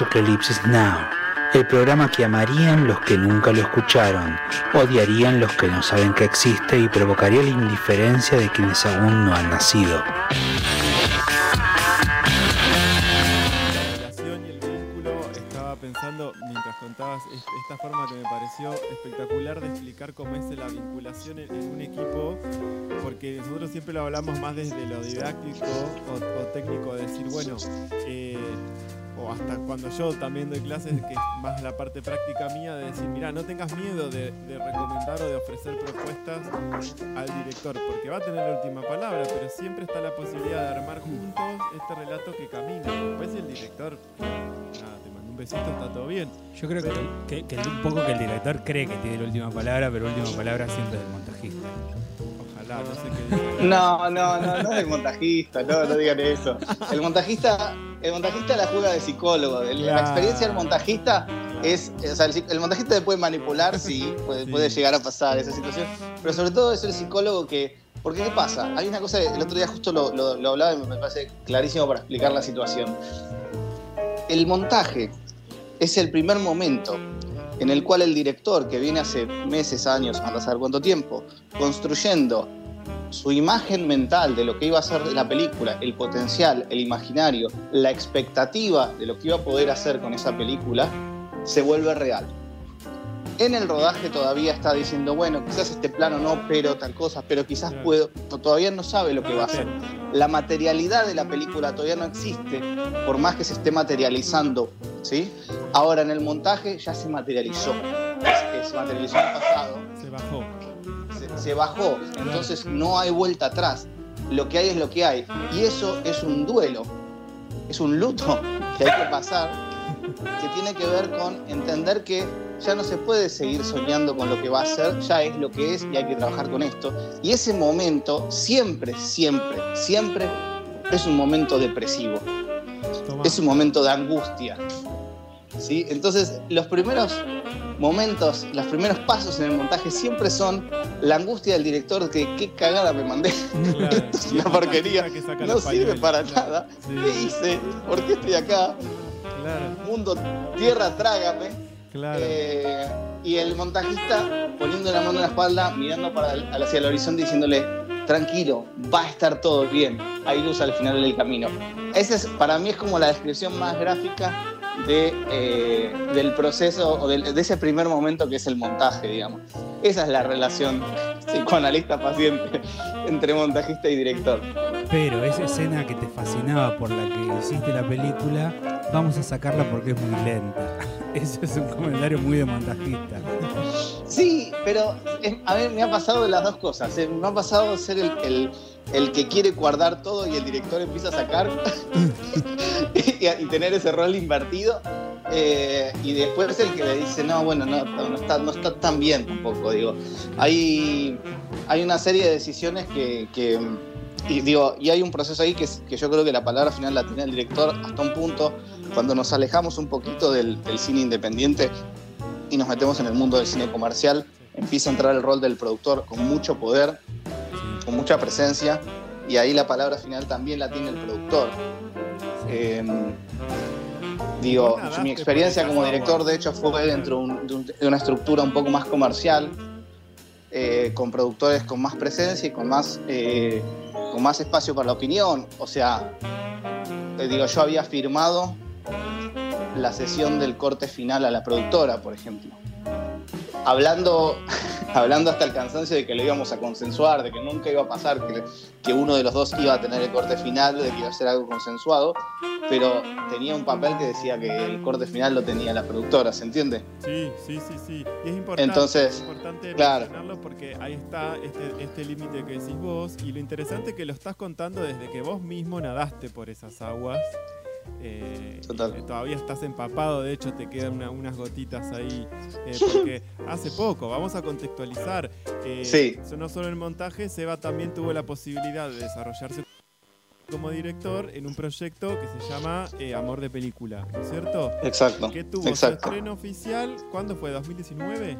Apochocalipsis Now, el programa que amarían los que nunca lo escucharon, odiarían los que no saben que existe y provocaría la indiferencia de quienes aún no han nacido. esta forma que me pareció espectacular de explicar cómo es la vinculación en, un equipo, porque nosotros siempre lo hablamos más desde lo didáctico o, técnico, de decir, bueno, eh, o hasta cuando yo también doy clases, que es más la parte práctica mía, de decir, mira, no tengas miedo de, recomendar o de ofrecer propuestas al director, porque va a tener la última palabra, pero siempre está la posibilidad de armar juntos este relato que camina. Pues el director, nada, te manda un besito, está todo bien. Yo creo que, que, un poco que el director cree que tiene la última palabra, pero la última palabra siempre es del montajista. No sé qué No, no, no, no es el montajista, no, no digan eso. El montajista el montajista la juega de psicólogo. La experiencia del montajista es. O sea, el, montajista te puede manipular, sí, puede, llegar a pasar esa situación. Pero sobre todo es el psicólogo que. Porque, ¿qué pasa? Hay una cosa, el otro día justo lo, lo hablaba y me parece clarísimo para explicar la situación. El montaje es el primer momento en el cual el director, que viene hace meses, años, a saber cuánto tiempo, construyendo su imagen mental de lo que iba a ser la película, el potencial, el imaginario, la expectativa de lo que iba a poder hacer con esa película, se vuelve real. En el rodaje todavía está diciendo, bueno, quizás este plano no, pero tal cosa, pero quizás puedo, todavía no sabe lo que va a hacer. La materialidad de la película todavía no existe, por más que se esté materializando, ¿sí? Ahora en el montaje ya se materializó, se materializó en el pasado. Se bajó se bajó, entonces no hay vuelta atrás. Lo que hay es lo que hay. Y eso es un duelo, es un luto que hay que pasar, que tiene que ver con entender que ya no se puede seguir soñando con lo que va a ser, ya es lo que es y hay que trabajar con esto. Y ese momento siempre, siempre, siempre es un momento depresivo. Es un momento de angustia. ¿sí? Entonces, los primeros momentos, los primeros pasos en el montaje siempre son la angustia del director que qué cagada me mandé. Esto es una porquería. No sirve para nada. ¿Qué hice? ¿Por qué estoy acá? Mundo, tierra, trágame. Eh, y el montajista poniendo la mano en la espalda, mirando para hacia el horizonte diciéndole, tranquilo, va a estar todo bien, hay luz al final del camino. Ese es, para mí es como la descripción más gráfica de, eh, del proceso o de, ese primer momento que es el montaje, digamos. Esa es la relación psicoanalista-paciente entre montajista y director. Pero esa escena que te fascinaba por la que hiciste la película, vamos a sacarla porque es muy lenta. Ese es un comentario muy de montajista. Sí, pero a mí me ha pasado de las dos cosas. Eh, me ha pasado ser el, el que quiere guardar todo y el director empieza a sacar y, tener ese rol invertido. Eh, y después el que le dice, no, bueno, no, no, está, no está tan bien tampoco, digo. Hay, hay una serie de decisiones que, y, digo, y hay un proceso ahí que, que, yo creo que la palabra final la tiene el director hasta un punto, cuando nos alejamos un poquito del, del cine independiente y nos metemos en el mundo del cine comercial, empieza a entrar el rol del productor con mucho poder con mucha presencia y ahí la palabra final también la tiene el productor. Em, digo, mi experiencia como director de hecho fue dentro de una estructura un poco más comercial, eh, con productores con más presencia y con más, eh, con más espacio para la opinión. O sea, digo, yo había firmado la sesión del corte final a la productora, por ejemplo. Hablando hablando hasta el cansancio de que lo íbamos a consensuar, de que nunca iba a pasar, que, que, uno de los dos iba a tener el corte final, de que iba a ser algo consensuado, pero tenía un papel que decía que el corte final lo tenía la productora, ¿se entiende? Sí, sí, sí, sí. Y es importante, Entonces, importante claro. porque ahí está este, este límite que decís vos, y lo interesante es que lo estás contando desde que vos mismo nadaste por esas aguas. Eh, todavía estás empapado, de hecho te quedan unas gotitas ahí, eh, porque hace poco, vamos a contextualizar, eh, no solo el montaje, Seba también tuvo la posibilidad de desarrollarse como director en un proyecto que se llama Amor de Película, ¿no es cierto? Exacto. Que tuvo su estreno oficial, ¿cuándo fue? ¿2019?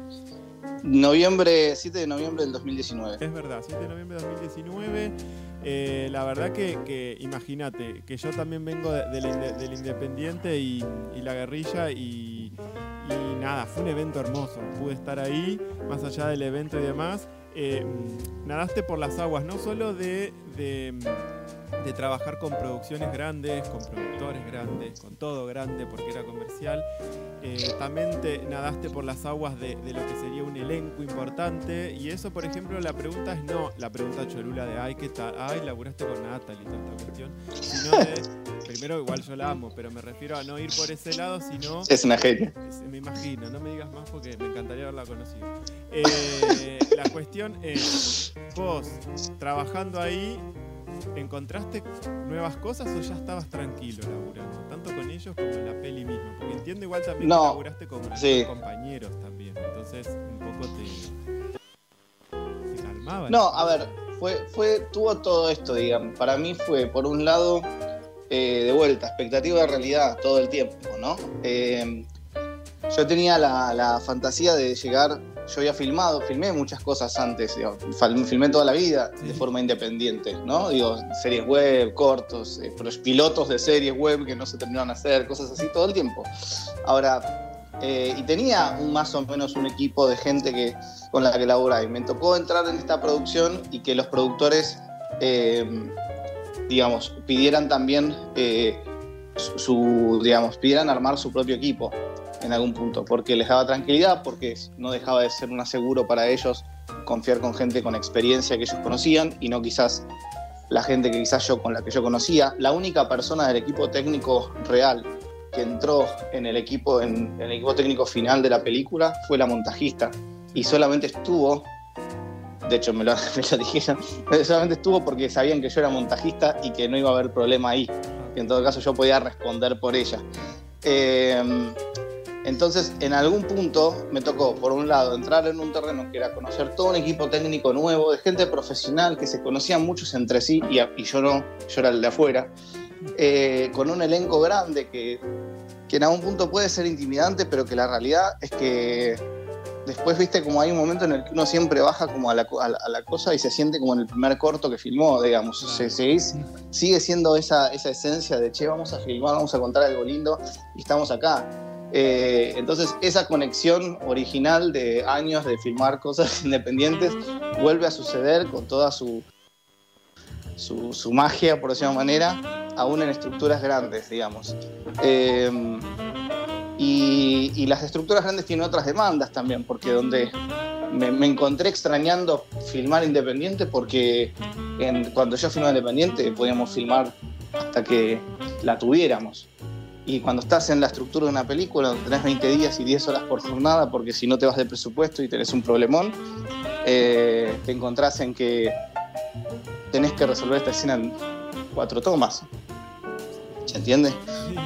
Noviembre, 7 de noviembre del 2019. Es verdad, 7 de noviembre del 2019 Eh, la verdad que, imagínate, que yo también vengo del Independiente y, la guerrilla y, nada, fue un evento hermoso. Pude estar ahí, más allá del evento y demás. Eh, nadaste por las aguas, no solo de de trabajar con producciones grandes, con productores grandes, con todo grande porque era comercial. Eh, también te nadaste por las aguas de, lo que sería un elenco importante y eso, por ejemplo, la pregunta es no la pregunta cholula de ay, ¿qué tal? Ay, laburaste con Natalie, toda esta cuestión, sino de, primero igual yo la amo, pero me refiero a no ir por ese lado, sino... Es una genia. Me imagino, no me digas más porque me encantaría haberla conocido. Eh, la cuestión es, vos trabajando ahí, ¿encontraste nuevas cosas o ya estabas tranquilo laburando? Tanto con ellos como en la peli misma. Porque entiendo igual también que laburaste con compañeros también. Entonces un poco te, te calmaba. No, a ver, fue, fue, tuvo todo esto, digamos. Para mí fue, por un lado, eh, de vuelta, expectativa de realidad todo el tiempo, ¿no? Eh, yo tenía la, la fantasía de llegar yo había filmado, filmé muchas cosas antes, filmé toda la vida de forma independiente, ¿no? Digo, series web, cortos, eh, pilotos de series web que no se terminaron a hacer, cosas así todo el tiempo. Ahora, eh, y tenía más o menos un equipo de gente que, con la que laburaba y me tocó entrar en esta producción y que los productores, eh, digamos, pidieran también su, digamos, pidieran armar su propio equipo en algún punto, porque les daba tranquilidad, porque no dejaba de ser un aseguro para ellos confiar con gente con experiencia que ellos conocían y no quizás la gente que quizás yo con la que yo conocía. La única persona del equipo técnico real que entró en el equipo, en, el equipo técnico final de la película fue la montajista y solamente estuvo, de hecho me lo, dijeron, solamente estuvo porque sabían que yo era montajista y que no iba a haber problema ahí. que en todo caso yo podía responder por ella. Eh, entonces, en algún punto me tocó, por un lado, entrar en un terreno que era conocer todo un equipo técnico nuevo, de gente profesional que se conocían muchos entre sí y, yo no, yo era el de afuera, eh, con un elenco grande que, en algún punto puede ser intimidante, pero que la realidad es que después, viste, como hay un momento en el que uno siempre baja como a la, cosa y se siente como en el primer corto que filmó, digamos. sigue siendo esa, esa esencia de, che, vamos a filmar, vamos a contar algo lindo y estamos acá. Eh, entonces esa conexión original de años de filmar cosas independientes vuelve a suceder con toda su, su, magia, por decirlo de manera, aún en estructuras grandes, digamos. Eh, y, las estructuras grandes tienen otras demandas también, porque donde me, encontré extrañando filmar independiente, porque cuando yo filmaba independiente podíamos filmar hasta que la tuviéramos. Y cuando estás en la estructura de una película, donde tenés 20 días y 10 horas por jornada, porque si no te vas de presupuesto y tenés un problemón, eh, te encontrás en que tenés que resolver esta escena en cuatro tomas. ¿Se entiende?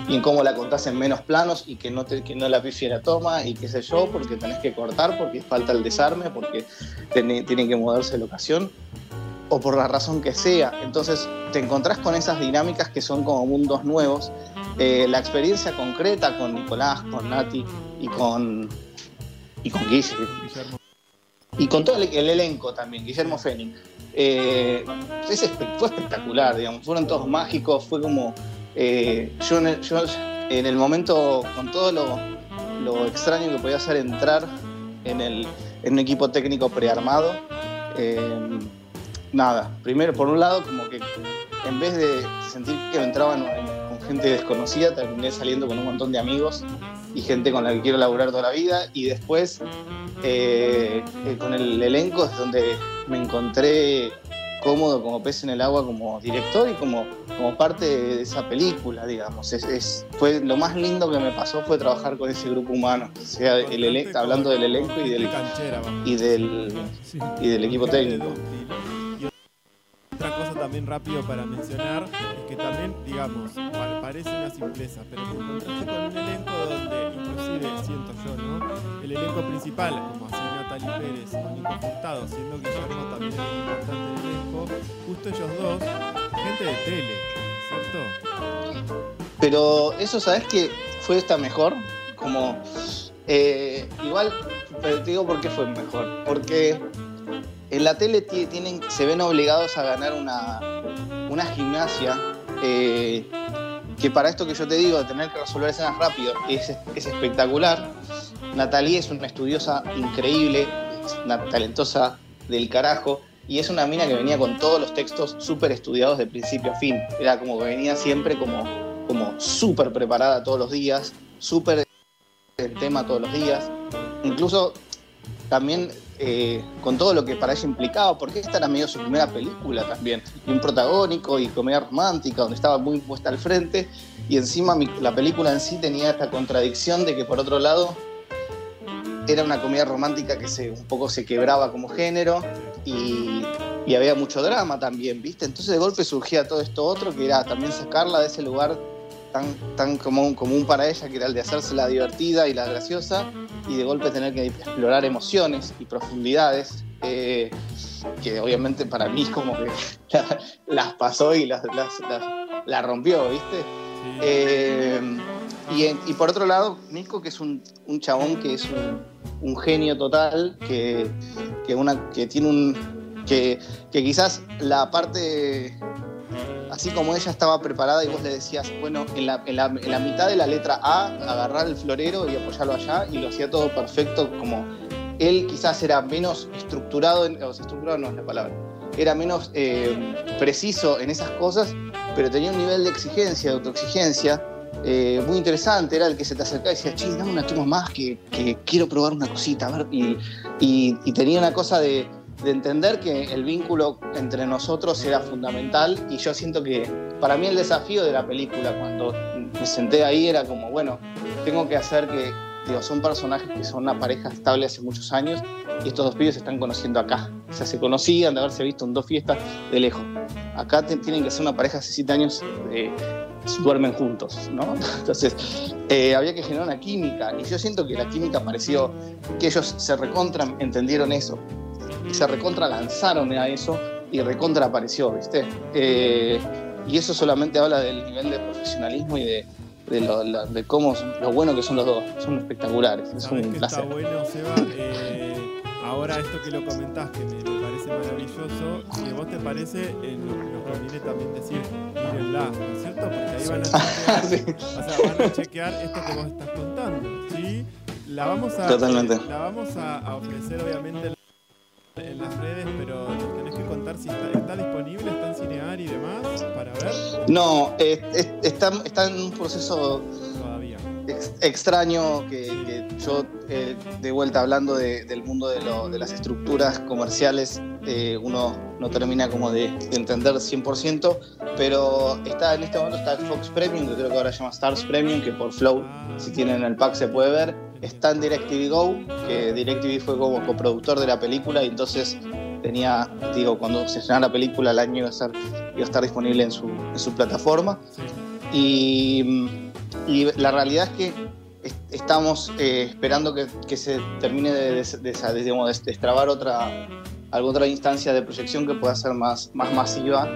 Y en cómo la contás en menos planos y que no, te, que no la pifiera toma y qué sé yo, porque tenés que cortar, porque falta el desarme, porque tiene, que moverse de locación o por la razón que sea. Entonces te encontrás con esas dinámicas que son como mundos nuevos eh, la experiencia concreta con Nicolás, con Nati y con, y con Guillermo. Y con todo el, elenco también, Guillermo Fénix. Eh, fue espectacular, digamos, fueron todos mágicos, fue como eh, yo, en el, momento, con todo lo, extraño que podía hacer entrar en, el, en un equipo técnico prearmado, nada, primero por un lado como que en vez de sentir que entraban en, gente desconocida, terminé saliendo con un montón de amigos y gente con la que quiero laburar toda la vida. Y después, eh, eh, con el elenco, es donde me encontré cómodo como pez en el agua como director y como, como parte de esa película, digamos. Es, fue lo más lindo que me pasó fue trabajar con ese grupo humano, sea el hablando del elenco y del, y del, y del equipo técnico también rápido para mencionar es que también, digamos, parece una simpleza, pero te encontraste con un elenco donde, inclusive siento yo, ¿no? El elenco principal, como así Natalie Pérez o Nico Furtado, siendo Guillermo también es importante el elenco, justo ellos dos, gente de tele, ¿cierto? Pero eso, ¿sabes que fue esta mejor? Como, eh, igual, te digo por qué fue mejor, porque en la tele tienen, se ven obligados a ganar una, una gimnasia eh, que para esto que yo te digo, de tener que resolver escenas rápido, es, es espectacular. Natalie es una estudiosa increíble, una talentosa del carajo, y es una mina que venía con todos los textos súper estudiados de principio a fin. Era como que venía siempre como, como súper preparada todos los días, súper el tema todos los días. Incluso también eh, con todo lo que para ella implicaba, porque esta era medio su primera película también, y un protagónico y comedia romántica, donde estaba muy puesta al frente, y encima la película en sí tenía esta contradicción de que por otro lado era una comedia romántica que se, un poco se quebraba como género y, y había mucho drama también, ¿viste? Entonces de golpe surgía todo esto otro, que era también sacarla de ese lugar tan, común, común para ella, que era el de hacerse la divertida y la graciosa, y de golpe tener que explorar emociones y profundidades, eh, que obviamente para mí como que las pasó y las, las, rompió, ¿viste? Eh, y, por otro lado, Nico, que es un, un chabón que es un, genio total, que, que, una, que tiene un. Que, que quizás la parte así como ella estaba preparada y vos le decías, bueno, en la, mitad de la letra A, agarrar el florero y apoyarlo allá, y lo hacía todo perfecto, como él quizás era menos estructurado, o sea, estructurado no es la palabra, era menos eh, preciso en esas cosas, pero tenía un nivel de exigencia, de autoexigencia, eh, muy interesante, era el que se te acercaba y decía, che, dame una toma más, que, quiero probar una cosita, a ver, y tenía una cosa de de entender que el vínculo entre nosotros era fundamental y yo siento que para mí el desafío de la película cuando me senté ahí era como, bueno, tengo que hacer que, digo, son personajes que son una pareja estable hace muchos años y estos dos pibes se están conociendo acá. O sea, se conocían de haberse visto en dos fiestas de lejos. Acá tienen que ser una pareja hace siete años, eh, duermen juntos, ¿no? Entonces, eh, había que generar una química y yo siento que la química pareció que ellos se recontra entendieron eso y se recontra lanzaron a eso y recontra apareció, ¿viste? Eh, y eso solamente habla del nivel de profesionalismo y de, de, lo, de cómo lo bueno que son los dos. Son espectaculares. Es un placer. Está bueno, Seba. Eh, ahora esto que lo comentás, que me, parece maravilloso, a vos te parece, eh, lo, lo conviene también decir, mírenla, ¿no es cierto? Porque ahí van a chequear, o sea, van a chequear esto que vos estás contando, ¿sí? La vamos a, Totalmente. La vamos a, a ofrecer, obviamente, en las redes, pero nos tenés que contar si está, disponible, está en Cinear y demás para ver. No, está, está, en un proceso Todavía. extraño que, yo, eh, de vuelta hablando del mundo de, lo, de, las estructuras comerciales, eh, uno no termina como de, entender 100%, pero está en este momento está el Fox Premium, que creo que ahora se llama Stars Premium, que por Flow, ah. si tienen el pack se puede ver está en DirecTV Go, que DirecTV fue como coproductor de la película y entonces tenía, digo, cuando se estrenara la película el año iba a, estar, iba a estar disponible en su, en su plataforma. Y, la realidad es que estamos eh, esperando que, se termine de, de, de destrabar otra, alguna otra instancia de proyección que pueda ser más, más masiva,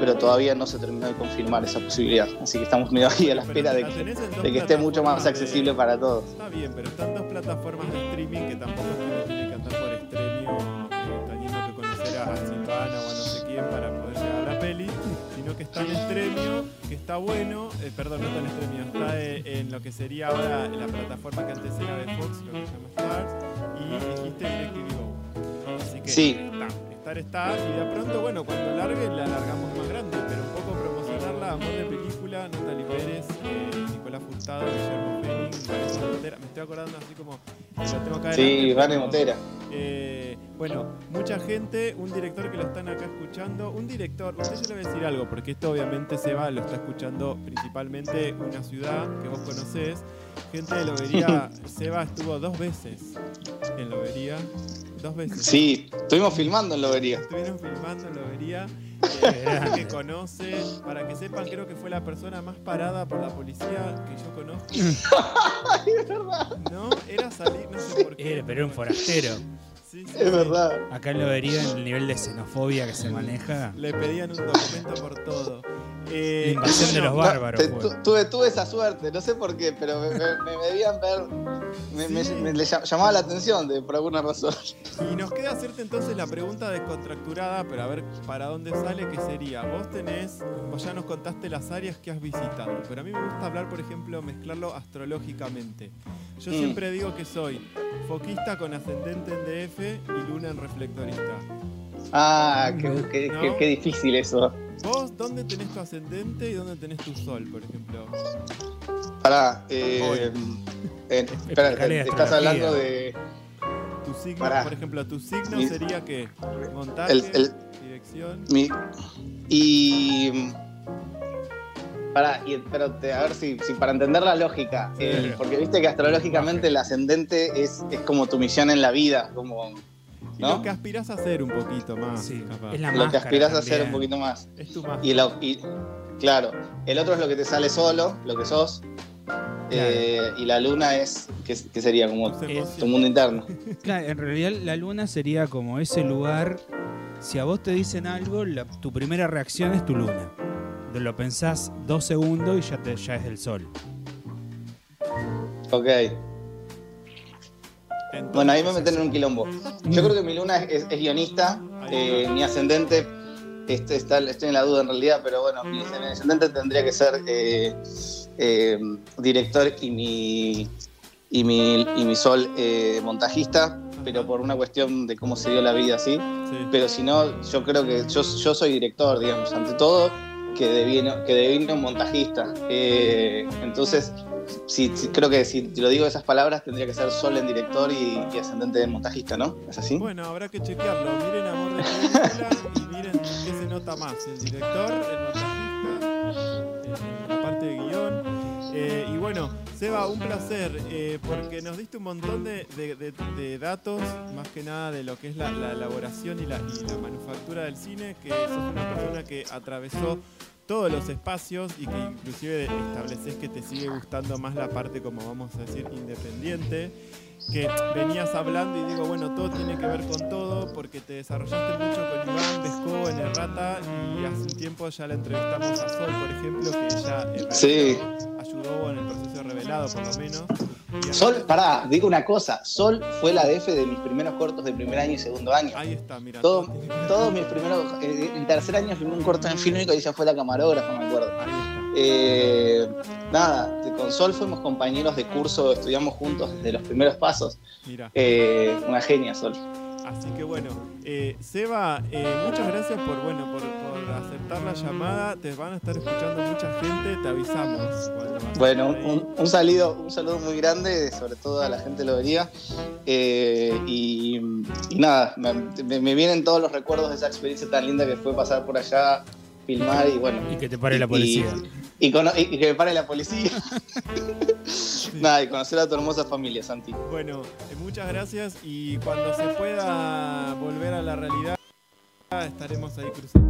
pero todavía no se terminó de confirmar esa posibilidad. Así que estamos medio ahí a la espera de que, de que esté mucho más accesible para todos. Está bien, pero están dos plataformas de streaming que tampoco tiene que andar por extremio eh, teniendo que conocer a Silvana o a no sé quién para poder llegar a la peli, sino que está en extremio, que está bueno, eh, perdón, no está en extremio, está eh, en lo que sería ahora la plataforma que antes era de Fox, lo que se llama Stars, y dijiste DirecTV. Así que sí. estar está. Y de pronto, bueno, cuando largue la alargamos más grande, pero un poco promocionarla, amor de película, Natalie Pérez, eh, Nicolás Furtado, Guillermo Fenning, Vanessa Montera. Me estoy acordando así como. Lo tengo acá sí, Vanessa Montera. Eh, bueno, mucha gente, un director que lo están acá escuchando, un director, usted yo le voy a decir algo, porque esto obviamente se va, lo está escuchando principalmente una ciudad que vos conocés. Gente de Lobería, Seba estuvo dos veces en Lobería dos veces. Sí, estuvimos filmando en Lobería. Estuvieron filmando en Lobería. Eh, que conocen, para que sepan, creo que fue la persona más parada por la policía que yo conozco. es verdad. No, era salir, no sé por qué. Era, pero era un forastero. Sí, sí, es verdad. Acá en Lobería, en el nivel de xenofobia que se maneja. Le pedían un documento por todo. Eh, la invasión de los bárbaros. tuve, tuve, esa suerte, no sé por qué, pero me, debían ver. Me, le llamaba la atención de, por alguna razón. Y nos queda hacerte entonces la pregunta descontracturada, pero a ver para dónde sale, que sería: Vos tenés, vos ya nos contaste las áreas que has visitado, pero a mí me gusta hablar, por ejemplo, mezclarlo astrológicamente. Yo mm. siempre digo que soy foquista con ascendente en DF y luna en reflectorista. Ah, qué, difícil eso. ¿Vos dónde tenés tu ascendente y dónde tenés tu sol, por ejemplo? Pará, eh, espera, estás hablando de. Tu signo, por ejemplo, tu signo sería qué? Montaje, dirección. y. Pará, y, pero a ver si, para entender la lógica, eh, porque viste que astrológicamente el ascendente es, es como tu misión en la vida, como lo que aspiras a hacer un poquito más. Sí, Es la lo que aspiras a hacer un poquito más. Es tu más. Y, claro, el otro es lo que te sale solo, lo que sos. Eh, y la luna es, ¿qué, sería? Como tu mundo interno. Claro, en realidad la luna sería como ese lugar. Si a vos te dicen algo, tu primera reacción es tu luna. Lo pensás dos segundos y ya, te, ya es el sol. Ok bueno, ahí me meten en un quilombo. Yo creo que mi luna es, guionista, eh, mi ascendente, este, está, estoy en la duda en realidad, pero bueno, mi, ascendente tendría que ser eh, eh, director y mi, y mi, y mi sol montajista, pero por una cuestión de cómo se dio la vida así. Pero si no, yo creo que yo, yo soy director, digamos, ante todo, que devino, que devino un montajista. entonces, sí, creo que si lo digo esas palabras tendría que ser Sol en director y, ascendente de montajista, ¿no? ¿Es así? Bueno, habrá que chequearlo. Miren Amor de película y miren qué se nota más, el director, el montajista, la parte de guion. Eh, y bueno, Seba, un placer, eh, porque nos diste un montón de, datos, más que nada de lo que es la, elaboración y la, y la manufactura del cine, que sos una persona que atravesó todos los espacios y que inclusive estableces que te sigue gustando más la parte, como vamos a decir, independiente, que venías hablando y digo, bueno, todo tiene que ver con todo, porque te desarrollaste mucho con Iván Vesco en Errata y hace un tiempo ya la entrevistamos a Sol, por ejemplo, que ella sí. ayudó en el proceso revelado, por lo menos. Sol, pará, digo una cosa, Sol fue la DF de mis primeros cortos de primer año y segundo año. Ahí está, mira. Todo, todos mis primeros, eh, en tercer año filmé un corto en fílmico y ella fue la camarógrafa, me acuerdo. Ahí está. Eh, nada, con Sol fuimos compañeros de curso, estudiamos juntos desde los primeros pasos. Mira. Eh, una genia, Sol. Así que bueno, eh, Seba, eh, muchas gracias por, bueno, por, aceptar la llamada. Te van a estar escuchando mucha gente, te avisamos. Bueno, un, saludo, un saludo muy grande, sobre todo a la gente de Lobería. Eh, y, nada, me, vienen todos los recuerdos de esa experiencia tan linda que fue pasar por allá, filmar y bueno. Y que te pare la policía. Y, que me pare la policía. Nada, y conocer a tu hermosa familia, Santi. Bueno, eh, muchas gracias y cuando se pueda volver a la realidad, estaremos ahí cruzando.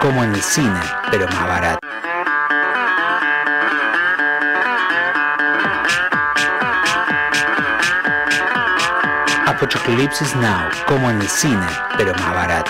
Como en el cine, pero más barato. Apocalypse Now, como en el cine, pero más barato.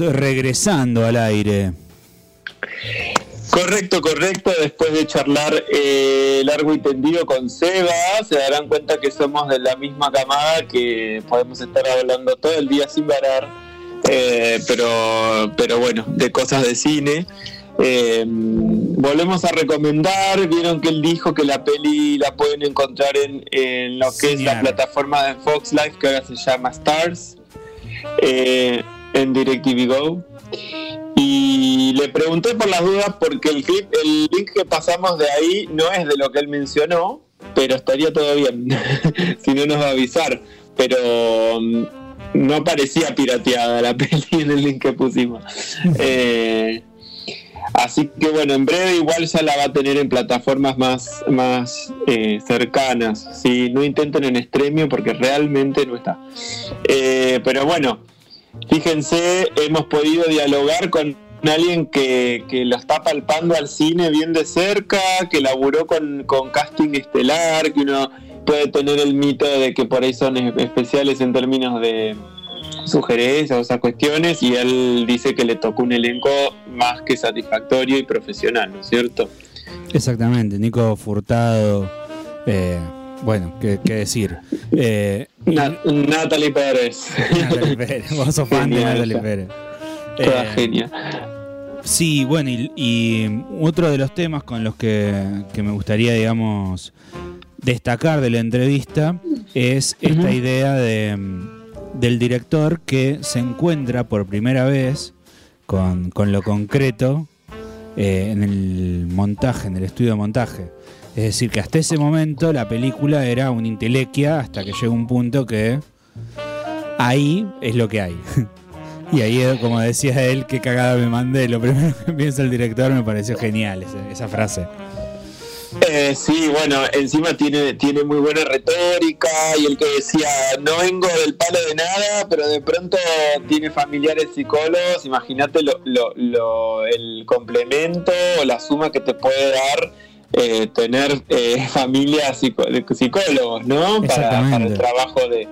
Regresando al aire. Correcto, correcto. Después de charlar eh, largo y tendido con Seba, se darán cuenta que somos de la misma camada, que podemos estar hablando todo el día sin parar, eh, pero, pero bueno, de cosas de cine. Eh, volvemos a recomendar, vieron que él dijo que la peli la pueden encontrar en, en lo que es la plataforma de Fox Life, que ahora se llama Stars. Eh, en DirecTV Go. Y le pregunté por las dudas porque el clip, el link que pasamos de ahí no es de lo que él mencionó, pero estaría todo bien. si no nos va a avisar. Pero mm, no parecía pirateada la peli en el link que pusimos. Eh, así que bueno, en breve igual ya la va a tener en plataformas más, más eh, cercanas. Si no intenten en Stremio porque realmente no está. Eh, pero bueno, Fíjense, hemos podido dialogar con alguien que, lo está palpando al cine bien de cerca, que laburó con, casting estelar, que uno puede tener el mito de que por ahí son especiales en términos de sugerencias o esas cuestiones, y él dice que le tocó un elenco más que satisfactorio y profesional, ¿no es cierto? Exactamente, Nico Furtado. Eh, bueno, qué, decir. Eh, Natalie Pérez. Natalie Pérez, vos sos fan de Natalie Pérez. Toda eh, genia. Sí, bueno, y, otro de los temas con los que, me gustaría, digamos, destacar de la entrevista es esta idea de, del director que se encuentra por primera vez con, lo concreto eh, en el montaje, en el estudio de montaje. Es decir, que hasta ese momento la película era una intelequia hasta que llega un punto que ahí es lo que hay. y ahí, como decía él, qué cagada me mandé. Lo primero que piensa el director me pareció genial esa, frase. Eh, sí, bueno, encima tiene, tiene muy buena retórica y el que decía, no vengo del palo de nada, pero de pronto tiene familiares psicólogos, imagínate lo, lo, el complemento o la suma que te puede dar eh, tener eh, familia psicólogos, ¿no? Para, para el trabajo de,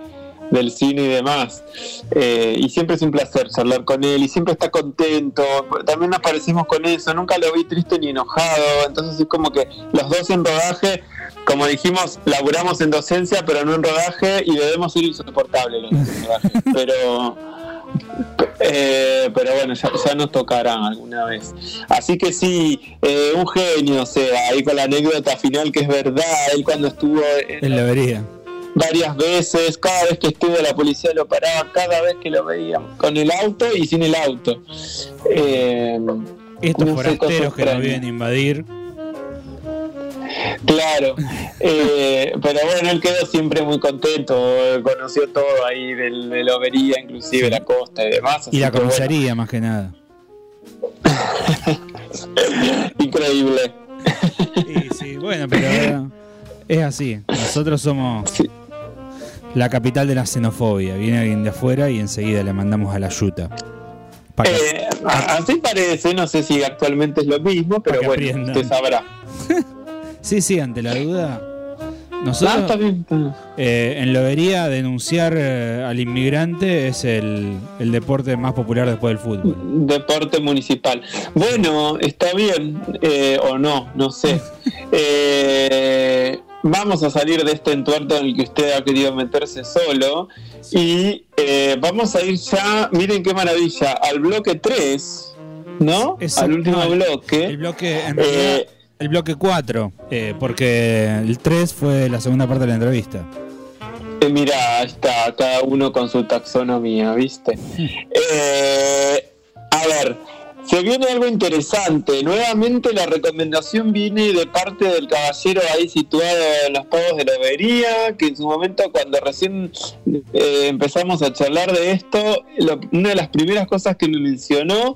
del cine y demás. Eh, y siempre es un placer charlar con él y siempre está contento. También nos parecimos con eso, nunca lo vi triste ni enojado. Entonces es como que los dos en rodaje, como dijimos, laburamos en docencia, pero no en rodaje y debemos ir insoportables los en rodaje. Pero. Eh, pero bueno, ya, nos tocarán alguna vez. Así que sí, eh, un genio, o sea, ahí con la anécdota final que es verdad, él cuando estuvo en, la avería varias veces, cada vez que estuvo la policía lo paraba, cada vez que lo veíamos, con el auto y sin el auto. Eh, Estos forasteros que nos vienen a invadir. Claro, eh, pero bueno, él quedó siempre muy contento, conoció todo ahí del, de la overía, inclusive la costa y demás. Y la comisaría más que nada. Increíble. Sí, sí, bueno, pero es así. Nosotros somos la capital de la xenofobia. Viene alguien de afuera y enseguida le mandamos a la yuta. Eh, así parece, no sé si actualmente es lo mismo, pero bueno, usted sabrá. Sí, sí, ante la duda. Nosotros eh, en Lobería denunciar eh, al inmigrante es el, el, deporte más popular después del fútbol. Deporte municipal. Bueno, está bien, o no, no sé. eh, vamos a salir de este entuerto en el que usted ha querido meterse solo y eh, vamos a ir ya, miren qué maravilla, al bloque 3, ¿no? Al último bloque. El bloque, eh, el bloque 4, eh, porque el 3 fue la segunda parte de la entrevista. mira, está cada uno con su taxonomía, ¿viste? a ver, se viene algo interesante. Nuevamente la recomendación viene de parte del caballero ahí situado en los pagos de la Obería, que en su momento cuando recién eh, empezamos a charlar de esto, una de las primeras cosas que me mencionó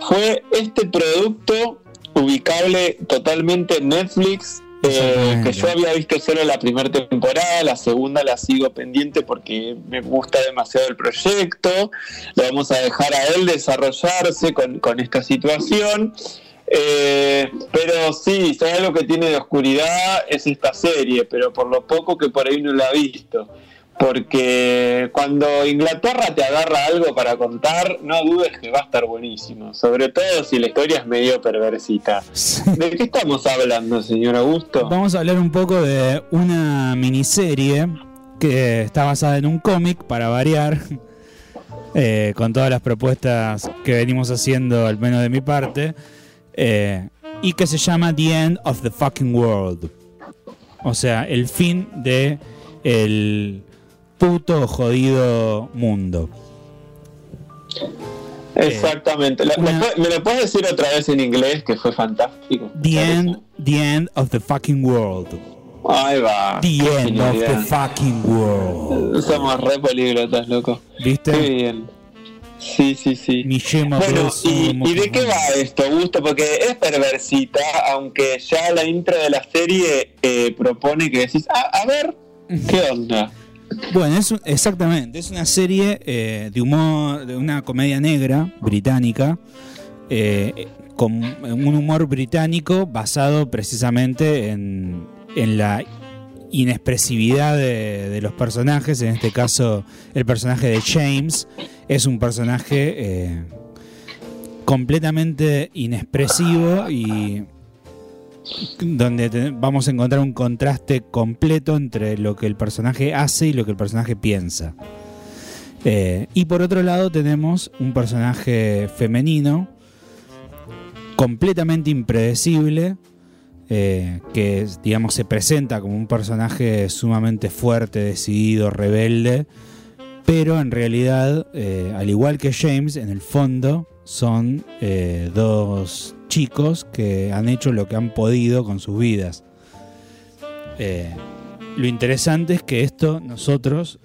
fue este producto ubicable totalmente en Netflix eh, que yo había visto solo la primera temporada, la segunda la sigo pendiente porque me gusta demasiado el proyecto, lo vamos a dejar a él desarrollarse con, esta situación. Eh, pero sí, si hay algo que tiene de oscuridad es esta serie, pero por lo poco que por ahí no la ha visto porque cuando Inglaterra te agarra algo para contar, no dudes que va a estar buenísimo, sobre todo si la historia es medio perversita. ¿De qué estamos hablando, señor Augusto? Vamos a hablar un poco de una miniserie que está basada en un cómic, para variar, eh, con todas las propuestas que venimos haciendo, al menos de mi parte, eh, y que se llama The End of the Fucking World. O sea, el fin de el puto jodido mundo. Exactamente. ¿Me lo puedes decir otra vez en inglés que fue fantástico? The end, the end of the fucking world. Ahí va. The end of the fucking world. Somos re políglotas, loco. ¿Viste? Qué bien. Sí, sí, sí. bueno, y, de qué va esto, Gusto? Porque es perversita, aunque ya la intro de la serie eh, propone que decís, ah, a ver, ¿qué onda? Bueno, es exactamente, es una serie eh, de humor, de una comedia negra británica, eh, con un humor británico basado precisamente en, la inexpresividad de, los personajes, en este caso el personaje de James es un personaje eh, completamente inexpresivo y donde vamos a encontrar un contraste completo entre lo que el personaje hace y lo que el personaje piensa. Eh, y por otro lado tenemos un personaje femenino completamente impredecible, eh, que digamos se presenta como un personaje sumamente fuerte, decidido, rebelde, pero en realidad, eh, al igual que James, en el fondo son dos chicos que han hecho lo que han podido con sus vidas. Eh, lo interesante es que esto nosotros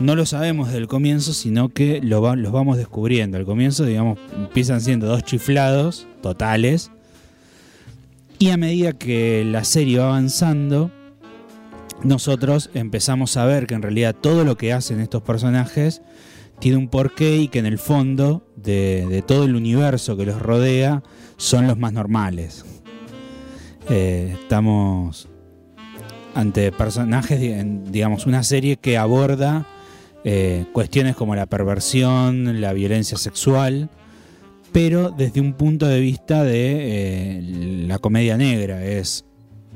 no lo sabemos desde el comienzo, sino que lo los vamos descubriendo. Al comienzo, digamos, empiezan siendo dos chiflados totales Y a medida que la serie va avanzando, nosotros empezamos a ver que en realidad todo lo que hacen estos personajes tiene un porqué y que en el fondo de, todo el universo que los rodea son los más normales. Eh, estamos ante personajes, digamos, una serie que aborda eh, cuestiones como la perversión, la violencia sexual, pero desde un punto de vista de eh, la comedia negra. Es,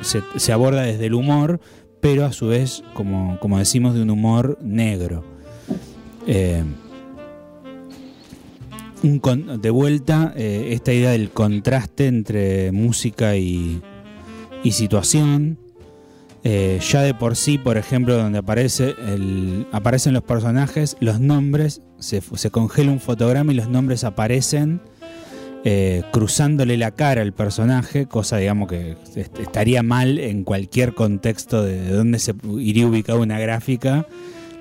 se, aborda desde el humor, pero a su vez, como, como decimos, de un humor negro. De vuelta, esta idea del contraste entre música y, y situación eh, ya de por sí, por ejemplo, donde aparece el, aparecen los personajes, los nombres, se, congela un fotograma y los nombres aparecen eh, cruzándole la cara al personaje, cosa digamos que estaría mal en cualquier contexto de, donde se iría ubicada una gráfica.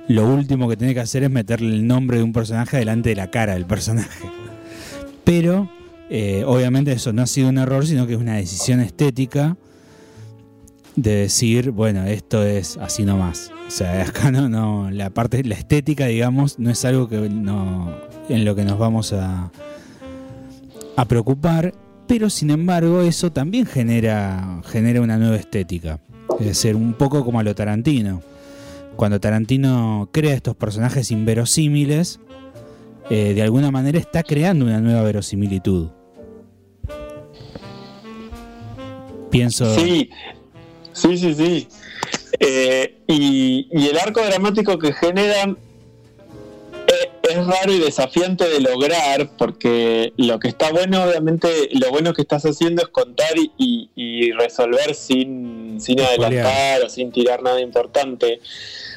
Lo último que tiene que hacer es meterle el nombre de un personaje delante de la cara del personaje. Pero eh, obviamente eso no ha sido un error, sino que es una decisión estética de decir, bueno, esto es así nomás. O sea, acá no, no, la parte, la estética, digamos, no es algo que no, en lo que nos vamos a, a preocupar, pero sin embargo eso también genera, genera una nueva estética. Es decir, un poco como a lo Tarantino. Cuando Tarantino crea estos personajes inverosímiles, eh, de alguna manera está creando una nueva verosimilitud. Pienso. Sí, Sí, sí, sí. Eh, y, el arco dramático que generan eh, es, raro y desafiante de lograr porque lo que está bueno, obviamente, lo bueno que estás haciendo es contar y, resolver sin, sin adelantar o sin tirar nada importante.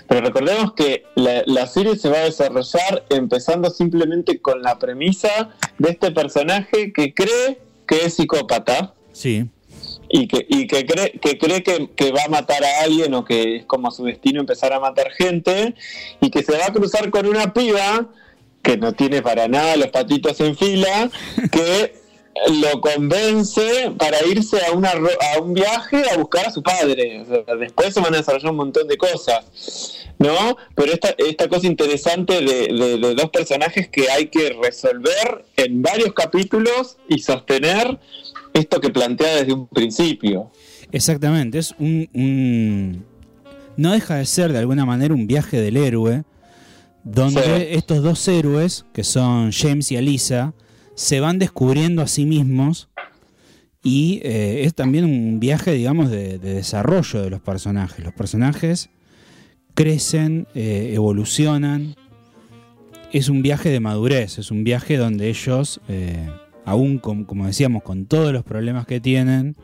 Pero recordemos que la, la, serie se va a desarrollar empezando simplemente con la premisa de este personaje que cree que es psicópata. Sí y que, y que cree, que, cree que, va a matar a alguien o que es como su destino empezar a matar gente y que se va a cruzar con una piba que no tiene para nada los patitos en fila, que lo convence para irse a, una, a un viaje a buscar a su padre. después se van a desarrollar un montón de cosas, ¿no? Pero esta, esta cosa interesante de, de dos personajes que hay que resolver en varios capítulos y sostener esto que plantea desde un principio. Exactamente, es un, no deja de ser de alguna manera un viaje del héroe, donde estos dos héroes, que son James y Alisa, se van descubriendo a sí mismos y eh, es también un viaje, digamos, de, desarrollo de los personajes. Los personajes crecen, eh, evolucionan, es un viaje de madurez, es un viaje donde ellos... Eh, aún como decíamos, con todos los problemas que tienen,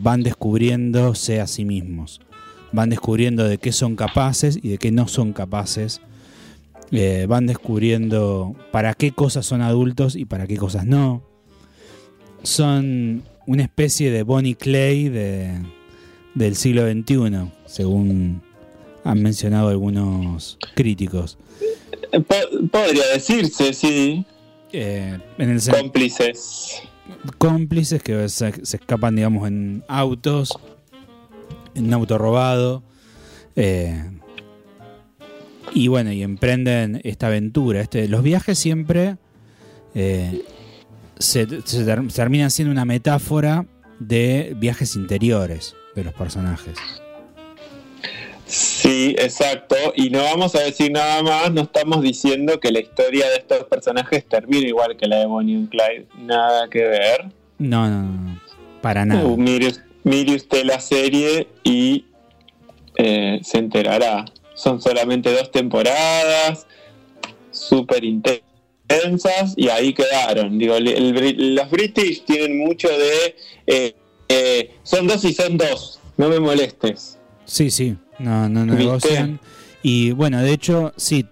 van descubriéndose a sí mismos. Van descubriendo de qué son capaces y de qué no son capaces. Eh, van descubriendo para qué cosas son adultos y para qué cosas no. Son una especie de Bonnie Clay del siglo XXI, según han mencionado algunos críticos. Eh, podría decirse, sí. Eh, cómplices. Cómplices que se, escapan, digamos, en autos, en un auto robado. Eh, y bueno, y emprenden esta aventura. Este, los viajes siempre eh, se, terminan siendo una metáfora de viajes interiores de los personajes. Sí, exacto. Y no vamos a decir nada más, no estamos diciendo que la historia de estos personajes termine igual que la de Bonnie y Clyde. Nada que ver. No, no, no. Para nada. Uh, mire, usted la serie y eh, se enterará. Son solamente dos temporadas, súper intensas, y ahí quedaron. Digo, los British tienen mucho de... Eh, eh, son dos y son dos, no me molestes. Sí, sí. No, no, negocian. Y bueno, de hecho, sí,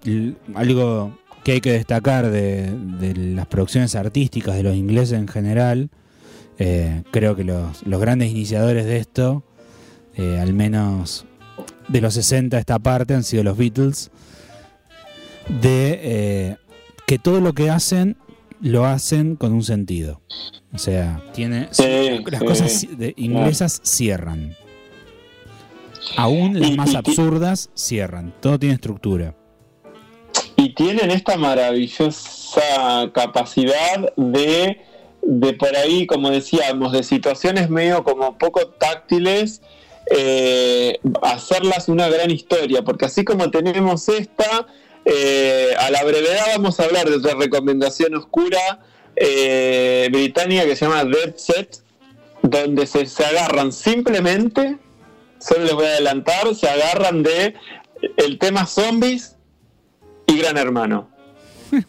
algo que hay que destacar de, las producciones artísticas de los ingleses en general, eh, creo que los, grandes iniciadores de esto, eh, al menos de los 60 esta parte, han sido los Beatles, de eh, que todo lo que hacen lo hacen con un sentido. O sea, tiene las cosas inglesas cierran. Aún las más absurdas cierran. Todo tiene estructura. Y tienen esta maravillosa capacidad de, de por ahí, como decíamos, de situaciones medio como poco táctiles, eh, hacerlas una gran historia. Porque así como tenemos esta, eh, a la brevedad vamos a hablar de otra recomendación oscura eh, británica que se llama Dead Set, donde se, se agarran simplemente, solo les voy a adelantar, se agarran de el tema zombies y Gran Hermano.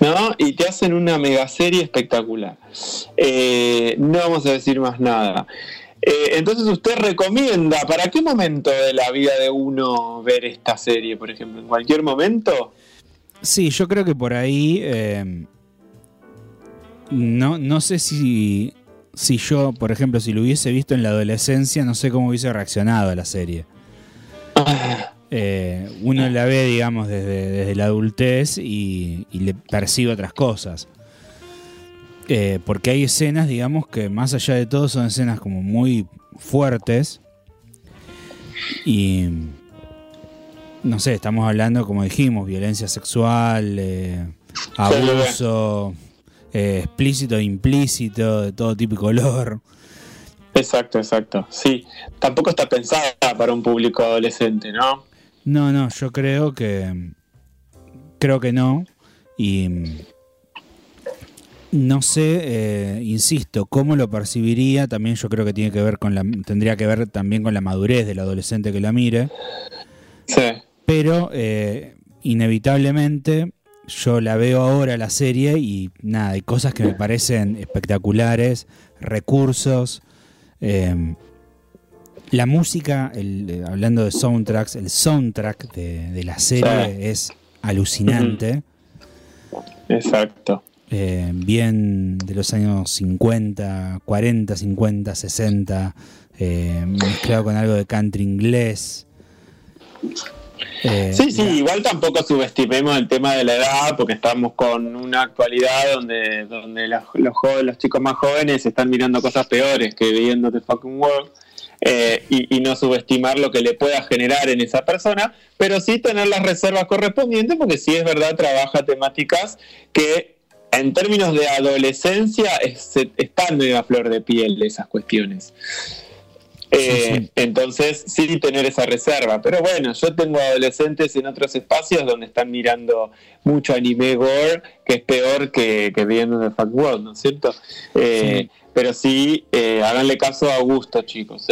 ¿No? Y te hacen una mega serie espectacular. Eh, no vamos a decir más nada. Eh, entonces usted recomienda, ¿para qué momento de la vida de uno ver esta serie, por ejemplo? ¿En cualquier momento? Sí, yo creo que por ahí... Eh, no, no sé si, si yo, por ejemplo, si lo hubiese visto en la adolescencia, no sé cómo hubiese reaccionado a la serie. Eh, uno la ve, digamos, desde, la adultez y, le percibe otras cosas. Porque hay escenas, digamos, que más allá de todo son escenas como muy fuertes. Y no sé, estamos hablando, como dijimos, violencia sexual, eh, abuso eh, explícito e implícito, de todo tipo y color. Exacto, exacto. Sí, tampoco está pensada para un público adolescente, ¿no? No, no, yo creo que creo que no y no sé, eh, insisto, cómo lo percibiría. También yo creo que tiene que ver con la, tendría que ver también con la madurez del adolescente que la mire. Sí. Pero eh, inevitablemente yo la veo ahora la serie y nada, hay cosas que me parecen espectaculares, recursos. Em, la música, eh, hablando de soundtracks, el soundtrack de, la serie es alucinante. Exacto. Eh, bien de los años 50, 40, 50, 60, mezclado con algo de country inglés. Eh, sí, sí, igual tampoco subestimemos el tema de la edad, porque estamos con una actualidad donde, donde los, los chicos más jóvenes están mirando cosas peores que viendo The Fucking World. Eh, y, no subestimar lo que le pueda generar en esa persona, pero sí tener las reservas correspondientes, porque sí es verdad, trabaja temáticas que en términos de adolescencia están medio a flor de piel esas cuestiones. Eh, entonces, sí tener esa reserva. Pero bueno, yo tengo adolescentes en otros espacios donde están mirando mucho anime gore, que es peor que, que viendo The Fuck World, ¿no es cierto? Eh, pero sí, eh, háganle caso a Augusto, chicos,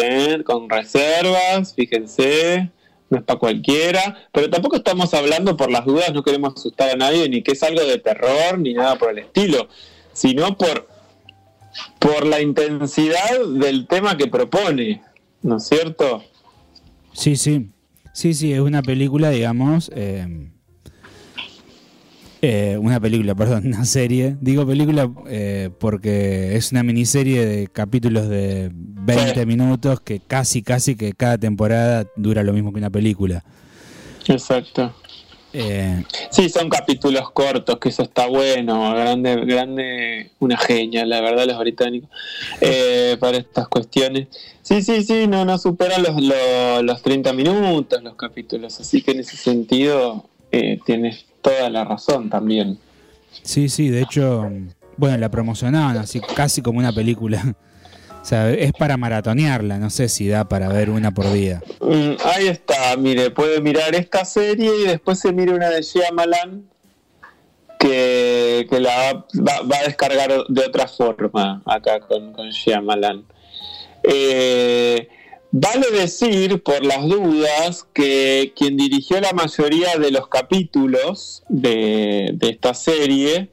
con reservas, fíjense, no es para cualquiera, pero tampoco estamos hablando por las dudas, no queremos asustar a nadie, ni que es algo de terror, ni nada por el estilo, sino por por la intensidad del tema que propone, ¿no es cierto? Sí, sí. Sí, sí, es una película, digamos. Eh, eh, una película, perdón, una serie. Digo película eh, porque es una miniserie de capítulos de 20 minutos que casi, casi que cada temporada dura lo mismo que una película. Exacto. Eh, sí, son capítulos cortos, que eso está bueno, grande, grande, una genia, la verdad, los británicos, eh, para estas cuestiones. Sí, sí, sí, no, no superan los, los, 30 minutos los capítulos, así que en ese sentido eh, tienes toda la razón también. Sí, sí, de hecho, bueno, la promocionaban así casi como una película. O sea, es para maratonearla, no sé si da para ver una por día. Mm, ahí está, mire, puede mirar esta serie y después se mire una de Shyamalan que, que la va, a descargar de otra forma acá con, con Shyamalan. Eh, vale decir, por las dudas, que quien dirigió la mayoría de los capítulos de, de esta serie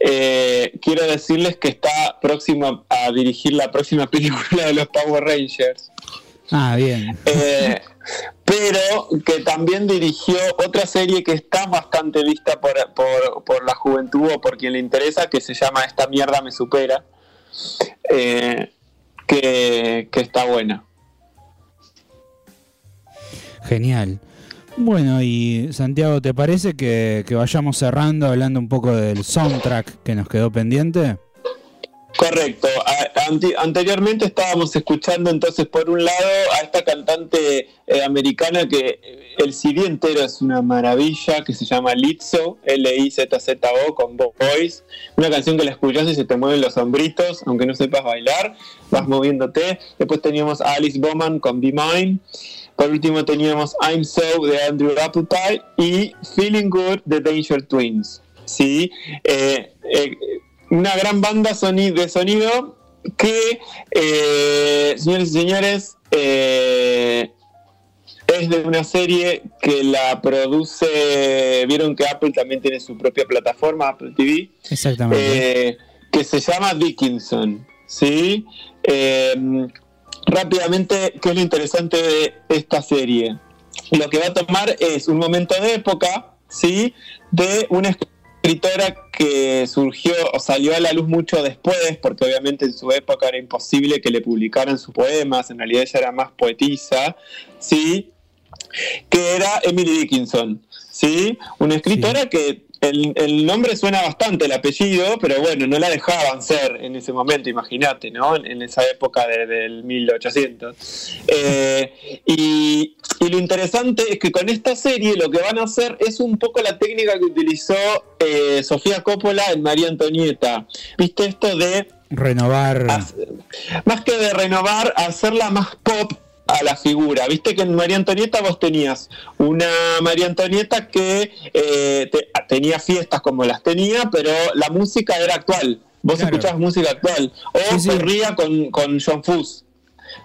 eh, quiero decirles que está próximo a dirigir la próxima película de los Power Rangers. Ah, bien. Eh, pero que también dirigió otra serie que está bastante vista por, la juventud o por quien le interesa, que se llama Esta mierda me supera, eh, que, que está buena. Genial. Bueno, y Santiago, ¿te parece que, vayamos cerrando hablando un poco del soundtrack que nos quedó pendiente? Correcto. anteriormente estábamos escuchando entonces por un lado a esta cantante eh, americana que el CD entero es una maravilla, que se llama Lizzo, L-I-Z-Z-O, con Voice. Una canción que la escuchas y se te mueven los hombritos, aunque no sepas bailar, vas moviéndote. Después teníamos a Alice Bowman con Be Mine. Por último teníamos I'm So de Andrew Appletite y Feeling Good de Danger Twins. ¿sí? Eh, eh, una gran banda de sonido que, eh, señores y señores, es de una serie que la produce, vieron que Apple también tiene su propia plataforma, Apple TV. Exactamente. que se llama Dickinson. ¿sí? Rápidamente, ¿qué es lo interesante de esta serie? Lo que va a tomar es un momento de época, ¿sí? De una escritora que surgió o salió a la luz mucho después, porque obviamente en su época era imposible que le publicaran sus poemas, en realidad ella era más poetisa, ¿sí? Que era Emily Dickinson, ¿sí? Una escritora que el, nombre suena bastante, el apellido, pero bueno, no la dejaban ser en ese momento, imagínate, ¿no? En, esa época del 1800. Eh, y, lo interesante es que con esta serie lo que van a hacer es un poco la técnica que utilizó eh, Sofía Coppola en María Antonieta. ¿Viste esto de... Renovar. más que de renovar, hacerla más pop a la figura. Viste que en María Antonieta vos tenías una María Antonieta que eh, tenía fiestas como las tenía, pero la música era actual. Vos escuchabas música actual. O se ría con, con John Fuss.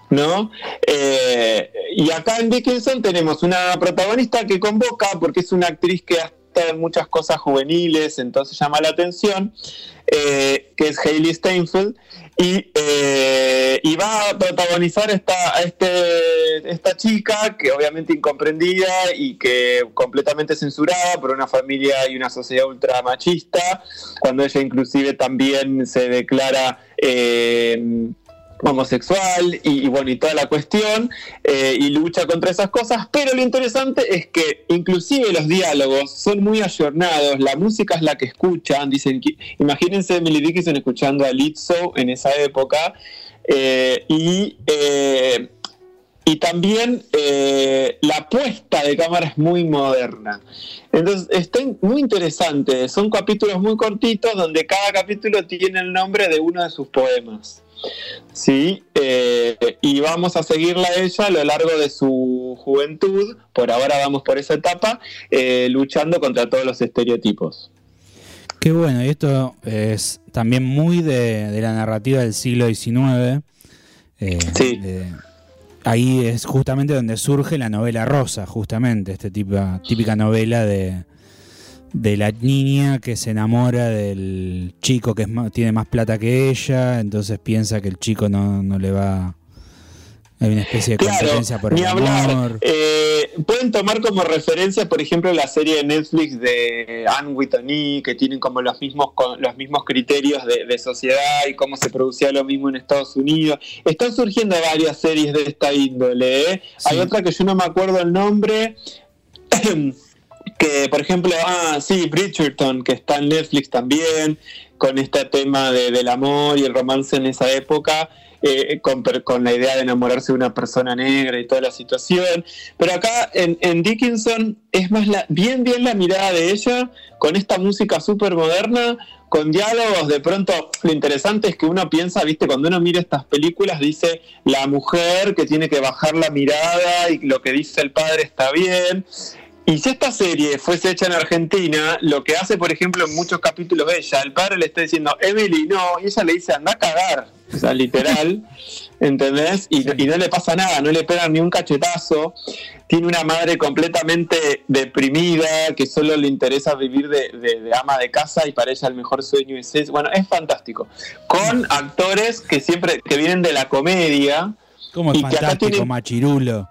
¿No? Eh, y acá en Dickinson tenemos una protagonista que convoca, porque es una actriz que está en muchas cosas juveniles, entonces llama la atención, eh, que es Hailey Steinfeld, eh, y, va a protagonizar esta, este, esta chica que obviamente incomprendida y que completamente censurada por una familia y una sociedad ultra machista, cuando ella inclusive también se declara... Eh, homosexual y, bueno, y toda la cuestión, eh, y lucha contra esas cosas, pero lo interesante es que inclusive los diálogos son muy ayornados, la música es la que escuchan, dicen, imagínense Emily Dickinson escuchando a Lizzo en esa época, eh, y, eh, y también la puesta de cámara es muy moderna. Entonces, está muy interesante, son capítulos muy cortitos donde cada capítulo tiene el nombre de uno de sus poemas. Sí, eh, y vamos a seguirla a ella a lo largo de su juventud, por ahora vamos por esa etapa, eh, luchando contra todos los estereotipos. Qué bueno, y esto es también muy de, la narrativa del siglo XIX. Eh, sí. ahí es justamente donde surge la novela rosa, justamente, esta típica novela de, de la niña que se enamora del chico que tiene más plata que ella, entonces piensa que el chico no, no le va... Hay una especie de competencia por el amor. Eh, pueden tomar como referencia, por ejemplo, la serie de Netflix de Anne Whitney, que tienen como los mismos los mismos criterios de, sociedad y cómo se producía lo mismo en Estados Unidos. Están surgiendo varias series de esta índole. ¿eh? Hay otra que yo no me acuerdo el nombre. que por ejemplo, ah, sí, Bridgerton, que está en Netflix también, con este tema del amor y el romance en esa época, eh, con, la idea de enamorarse de una persona negra y toda la situación. Pero acá en, Dickinson es más la, bien, bien la mirada de ella, con esta música súper moderna, con diálogos, de pronto lo interesante es que uno piensa, viste, cuando uno mira estas películas, dice la mujer que tiene que bajar la mirada y lo que dice el padre está bien. Y si esta serie fuese hecha en Argentina, lo que hace, por ejemplo, en muchos capítulos ella, el padre le está diciendo, Emily, no, y ella le dice, anda a cagar, o sea, literal, ¿entendés? Y, no le pasa nada, no le pegan ni un cachetazo. Tiene una madre completamente deprimida, que solo le interesa vivir de, ama de casa y para ella el mejor sueño es ese. Bueno, es fantástico. Con actores que siempre, que vienen de la comedia. Como es fantástico, Machirulo.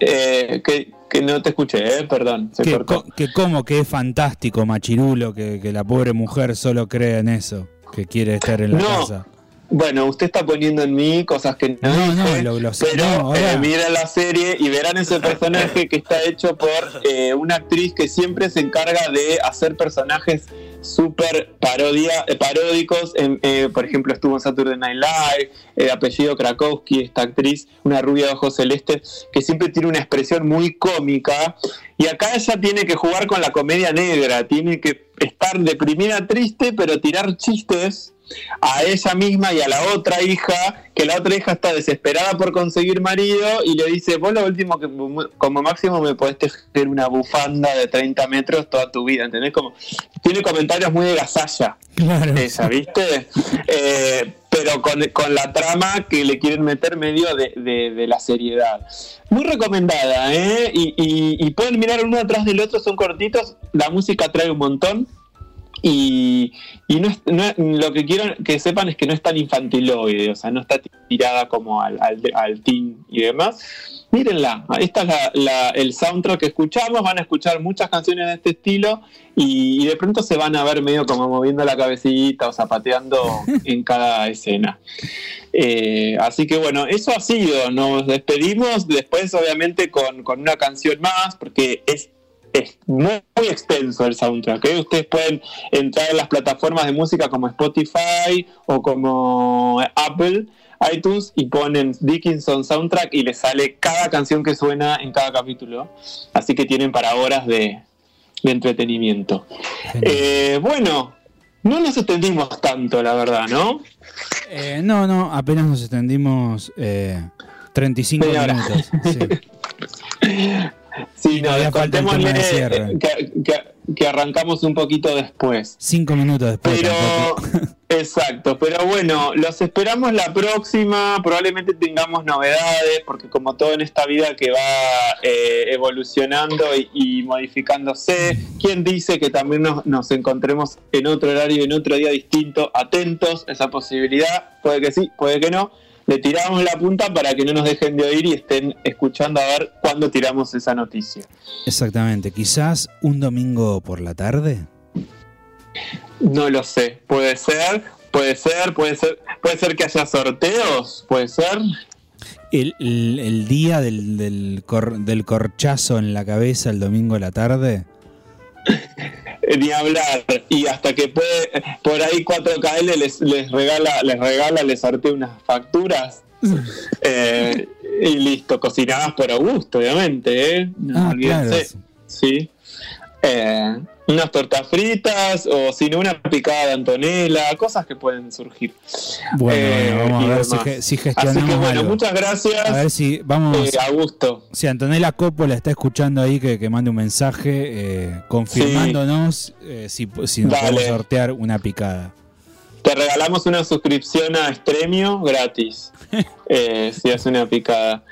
Eh, que que no te escuché, eh, perdón. Se que, como que es fantástico, machirulo, que, la pobre mujer solo cree en eso, que quiere estar en la casa. bueno, usted está poniendo en mí cosas que no, no, no lo, lo, pero eh, mira la serie y verán ese personaje que está hecho por eh, una actriz que siempre se encarga de hacer personajes súper parodia, eh, paródicos. por ejemplo, estuvo en Saturday Night Live, el apellido Krakowski, esta actriz, una rubia de ojos celestes, que siempre tiene una expresión muy cómica. Y acá ella tiene que jugar con la comedia negra, tiene que estar deprimida, triste, pero tirar chistes a ella misma y a la otra hija, que la otra hija está desesperada por conseguir marido y le dice, vos lo último que como máximo me podés tejer una bufanda de 30 metros toda tu vida, ¿entendés? Como, tiene comentarios muy de gasalla, esa, ¿viste? Eh, pero con, la trama que le quieren meter medio de, la seriedad. Muy recomendada, ¿eh? Y, y pueden mirar uno atrás del otro, son cortitos, la música trae un montón. Y, y no, lo que quiero que sepan es que no es tan infantiloide, o sea, no está tirada como al, al, teen y demás. Mírenla, esta es la, el soundtrack que escuchamos, van a escuchar muchas canciones de este estilo y, de pronto se van a ver medio como moviendo la cabecita o zapateando en cada escena. Eh, así que bueno, eso ha sido, nos despedimos después obviamente con, con una canción más porque es es muy, extenso el soundtrack. ¿eh? Ustedes pueden entrar en las plataformas de música como Spotify o como Apple, iTunes y ponen Dickinson Soundtrack y les sale cada canción que suena en cada capítulo. Así que tienen para horas de, entretenimiento. Eh, bueno, no nos extendimos tanto, la verdad, ¿no? Eh, no, no, apenas nos extendimos 35 minutos. Sí, no, contémosle que, arrancamos un poquito después. Cinco minutos después. Pero, exacto, pero bueno, los esperamos la próxima, probablemente tengamos novedades, porque como todo en esta vida que va eh, evolucionando y, modificándose, ¿quién dice que también nos, nos encontremos en otro horario, en otro día distinto? Atentos esa posibilidad, puede que sí, puede que no le tiramos la punta para que no nos dejen de oír y estén escuchando a ver cuándo tiramos esa noticia. Exactamente, quizás un domingo por la tarde. No lo sé, puede ser, puede ser, puede ser, puede ser que haya sorteos, puede ser. El, día del, del, del corchazo en la cabeza el domingo de la tarde. ni hablar. Y hasta que puede, por ahí 4KL les, les regala, les regala, les sortea unas facturas. Eh, y listo, cocinadas por Augusto, obviamente, ¿eh? No ah, Sí. Eh, unas tortas fritas o si no una picada de Antonella, cosas que pueden surgir. Bueno, eh, vamos a ver si, gestionamos Así que bueno, muchas gracias. A ver si vamos eh, a gusto. Si Antonella Coppola está escuchando ahí que, que mande un mensaje eh, confirmándonos si, si nos podemos sortear una picada. Te regalamos una suscripción a Estremio gratis. si hace una picada.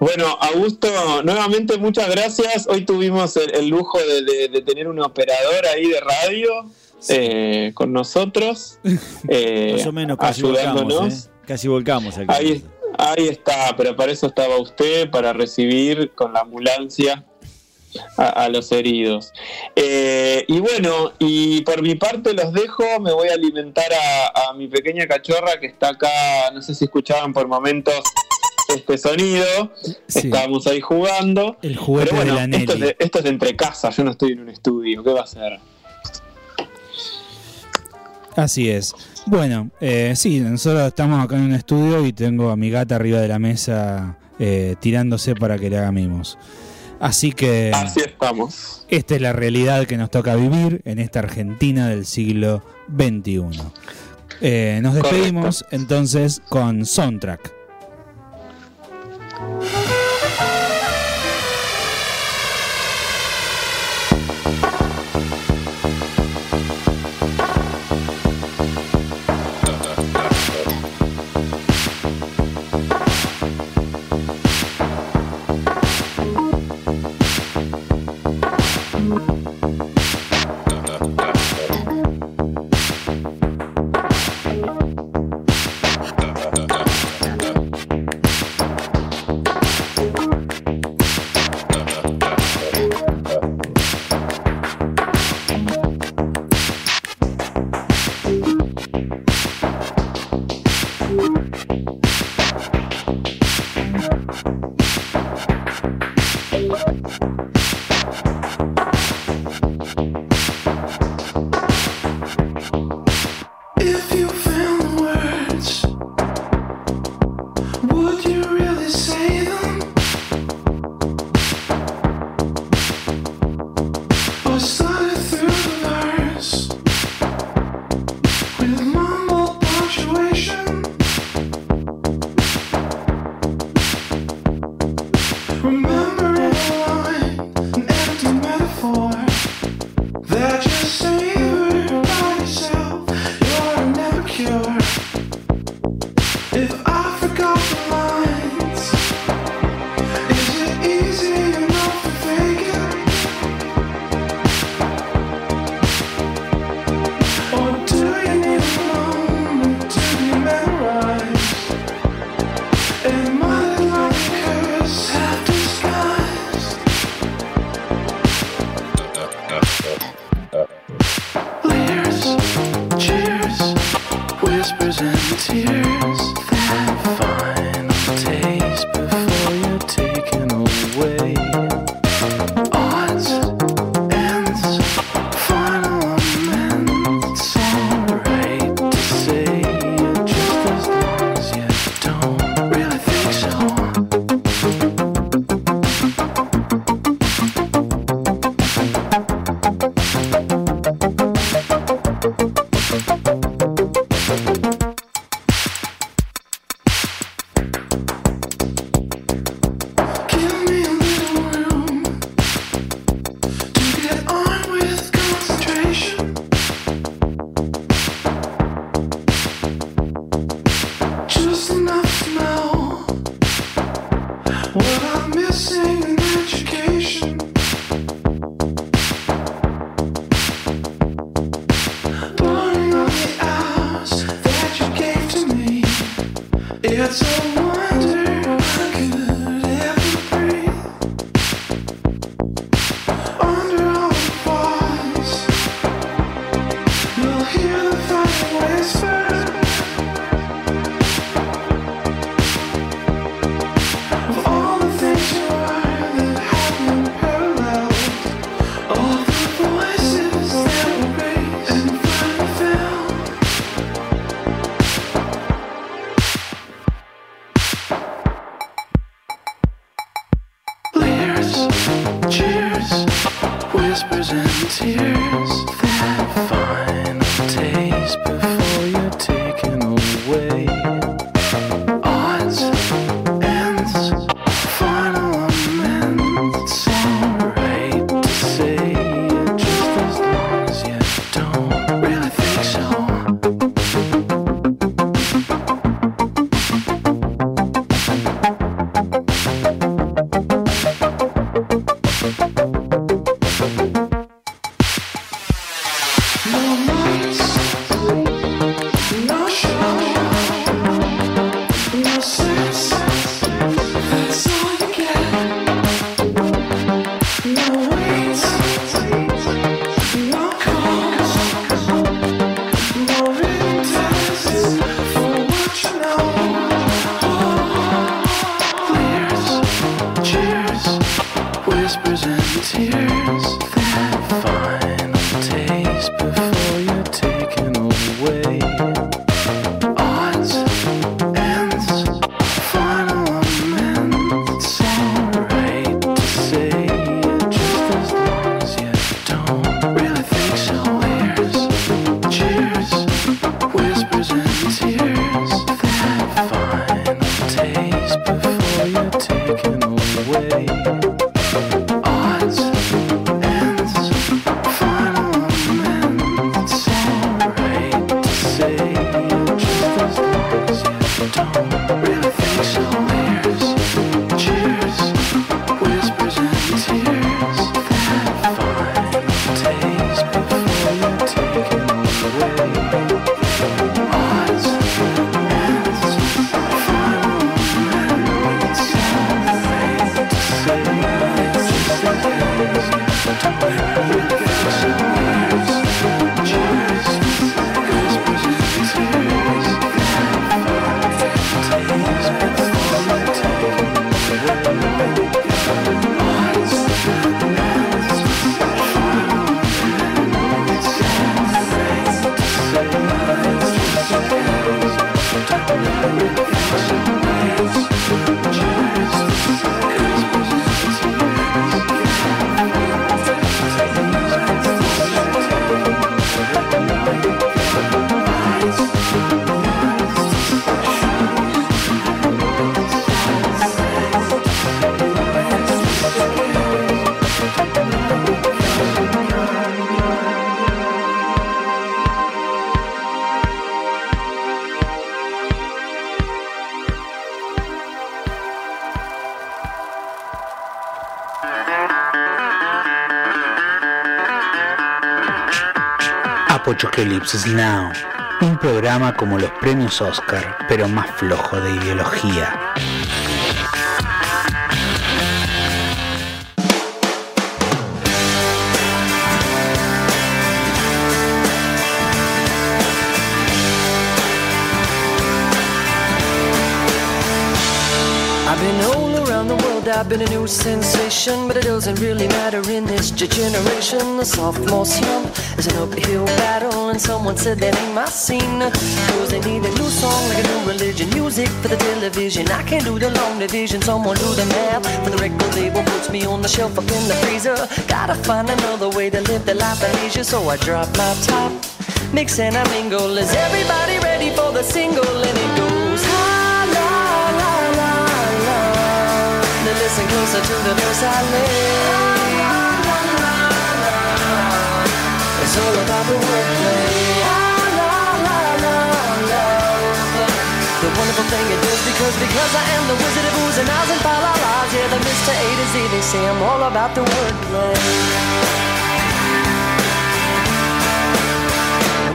Bueno, Augusto, nuevamente muchas gracias. Hoy tuvimos el, lujo de, tener un operador ahí de radio eh, con nosotros. Eh, Más o menos, casi Volcamos, ¿eh? Casi volcamos aquí. Ahí, ahí está, pero para eso estaba usted, para recibir con la ambulancia a, los heridos. y bueno, y por mi parte los dejo, me voy a alimentar a, a, mi pequeña cachorra que está acá, no sé si escuchaban por momentos este sonido. Estábamos ahí jugando. El juguete de la esto es, esto es entre casa, yo no estoy en un estudio. ¿Qué va a ser? Así es. Bueno, eh, sí, nosotros estamos acá en un estudio y tengo a mi gata arriba de la mesa eh, tirándose para que le haga mimos. Así que. Así estamos. Esta es la realidad que nos toca vivir en esta Argentina del siglo XXI. Eh, nos despedimos entonces con Soundtrack. Thank you. Whispers and tears that find Apocalypse Now, un programa como los premios Oscar, pero más flojo de ideología. A new sensation, but it doesn't really matter in this generation. The sophomore slump is an uphill battle, and someone said that ain't my scene. Cause they need a new song, like a new religion, music for the television. I can't do the long division, someone do the math. For the record label puts me on the shelf up in the freezer. Gotta find another way to live the life of leisure, so I drop my top. Mix and I mingle. Is everybody ready for the single? And it goes listen closer to the verse I lay. It's all about the wordplay. The wonderful thing it is because because I am the wizard of oohs and ahs and fa la la Yeah, the Mr. A to Z, they say I'm all about the wordplay.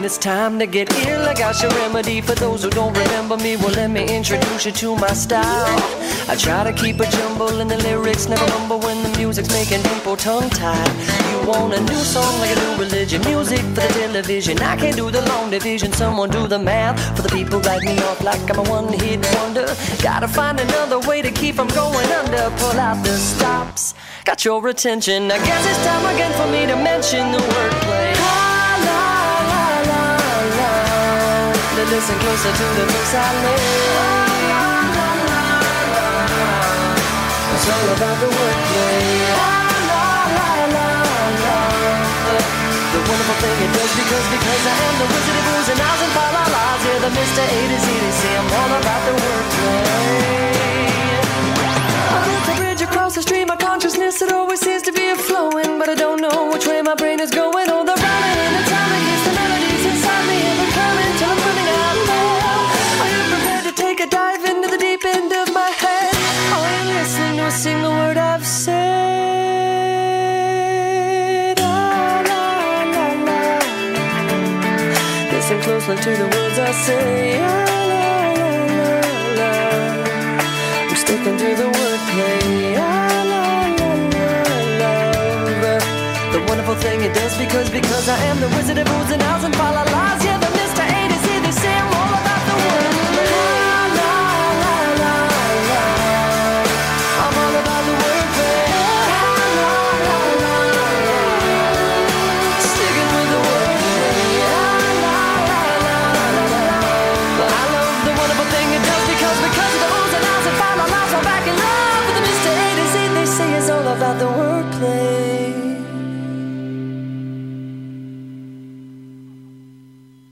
When it's time to get ill, I got your remedy for those who don't remember me. Well, let me introduce you to my style. I try to keep a jumble in the lyrics, never rumble when the music's making people tongue tied. You want a new song like a new religion, music for the television. I can't do the long division, someone do the math for the people write me off like I'm a one hit wonder. Gotta find another way to keep from going under. Pull out the stops, got your attention. I guess it's time again for me to mention the wordplay. To listen closer to the books I lay. It's all about the wordplay. The wonderful thing it does because because I am the wizard of booze and ows and fa la la's. Yeah, the Mr. A to Z to see I'm all about the wordplay. I built a bridge across the stream of consciousness. It always seems to be flowing, but I don't know which way my brain is going. Listen to the words I say. La, la, la, la. I'm sticking to the wordplay. La, la, la, love. The wonderful thing it does because because I am the wizard of oohs and ahs and fa la la.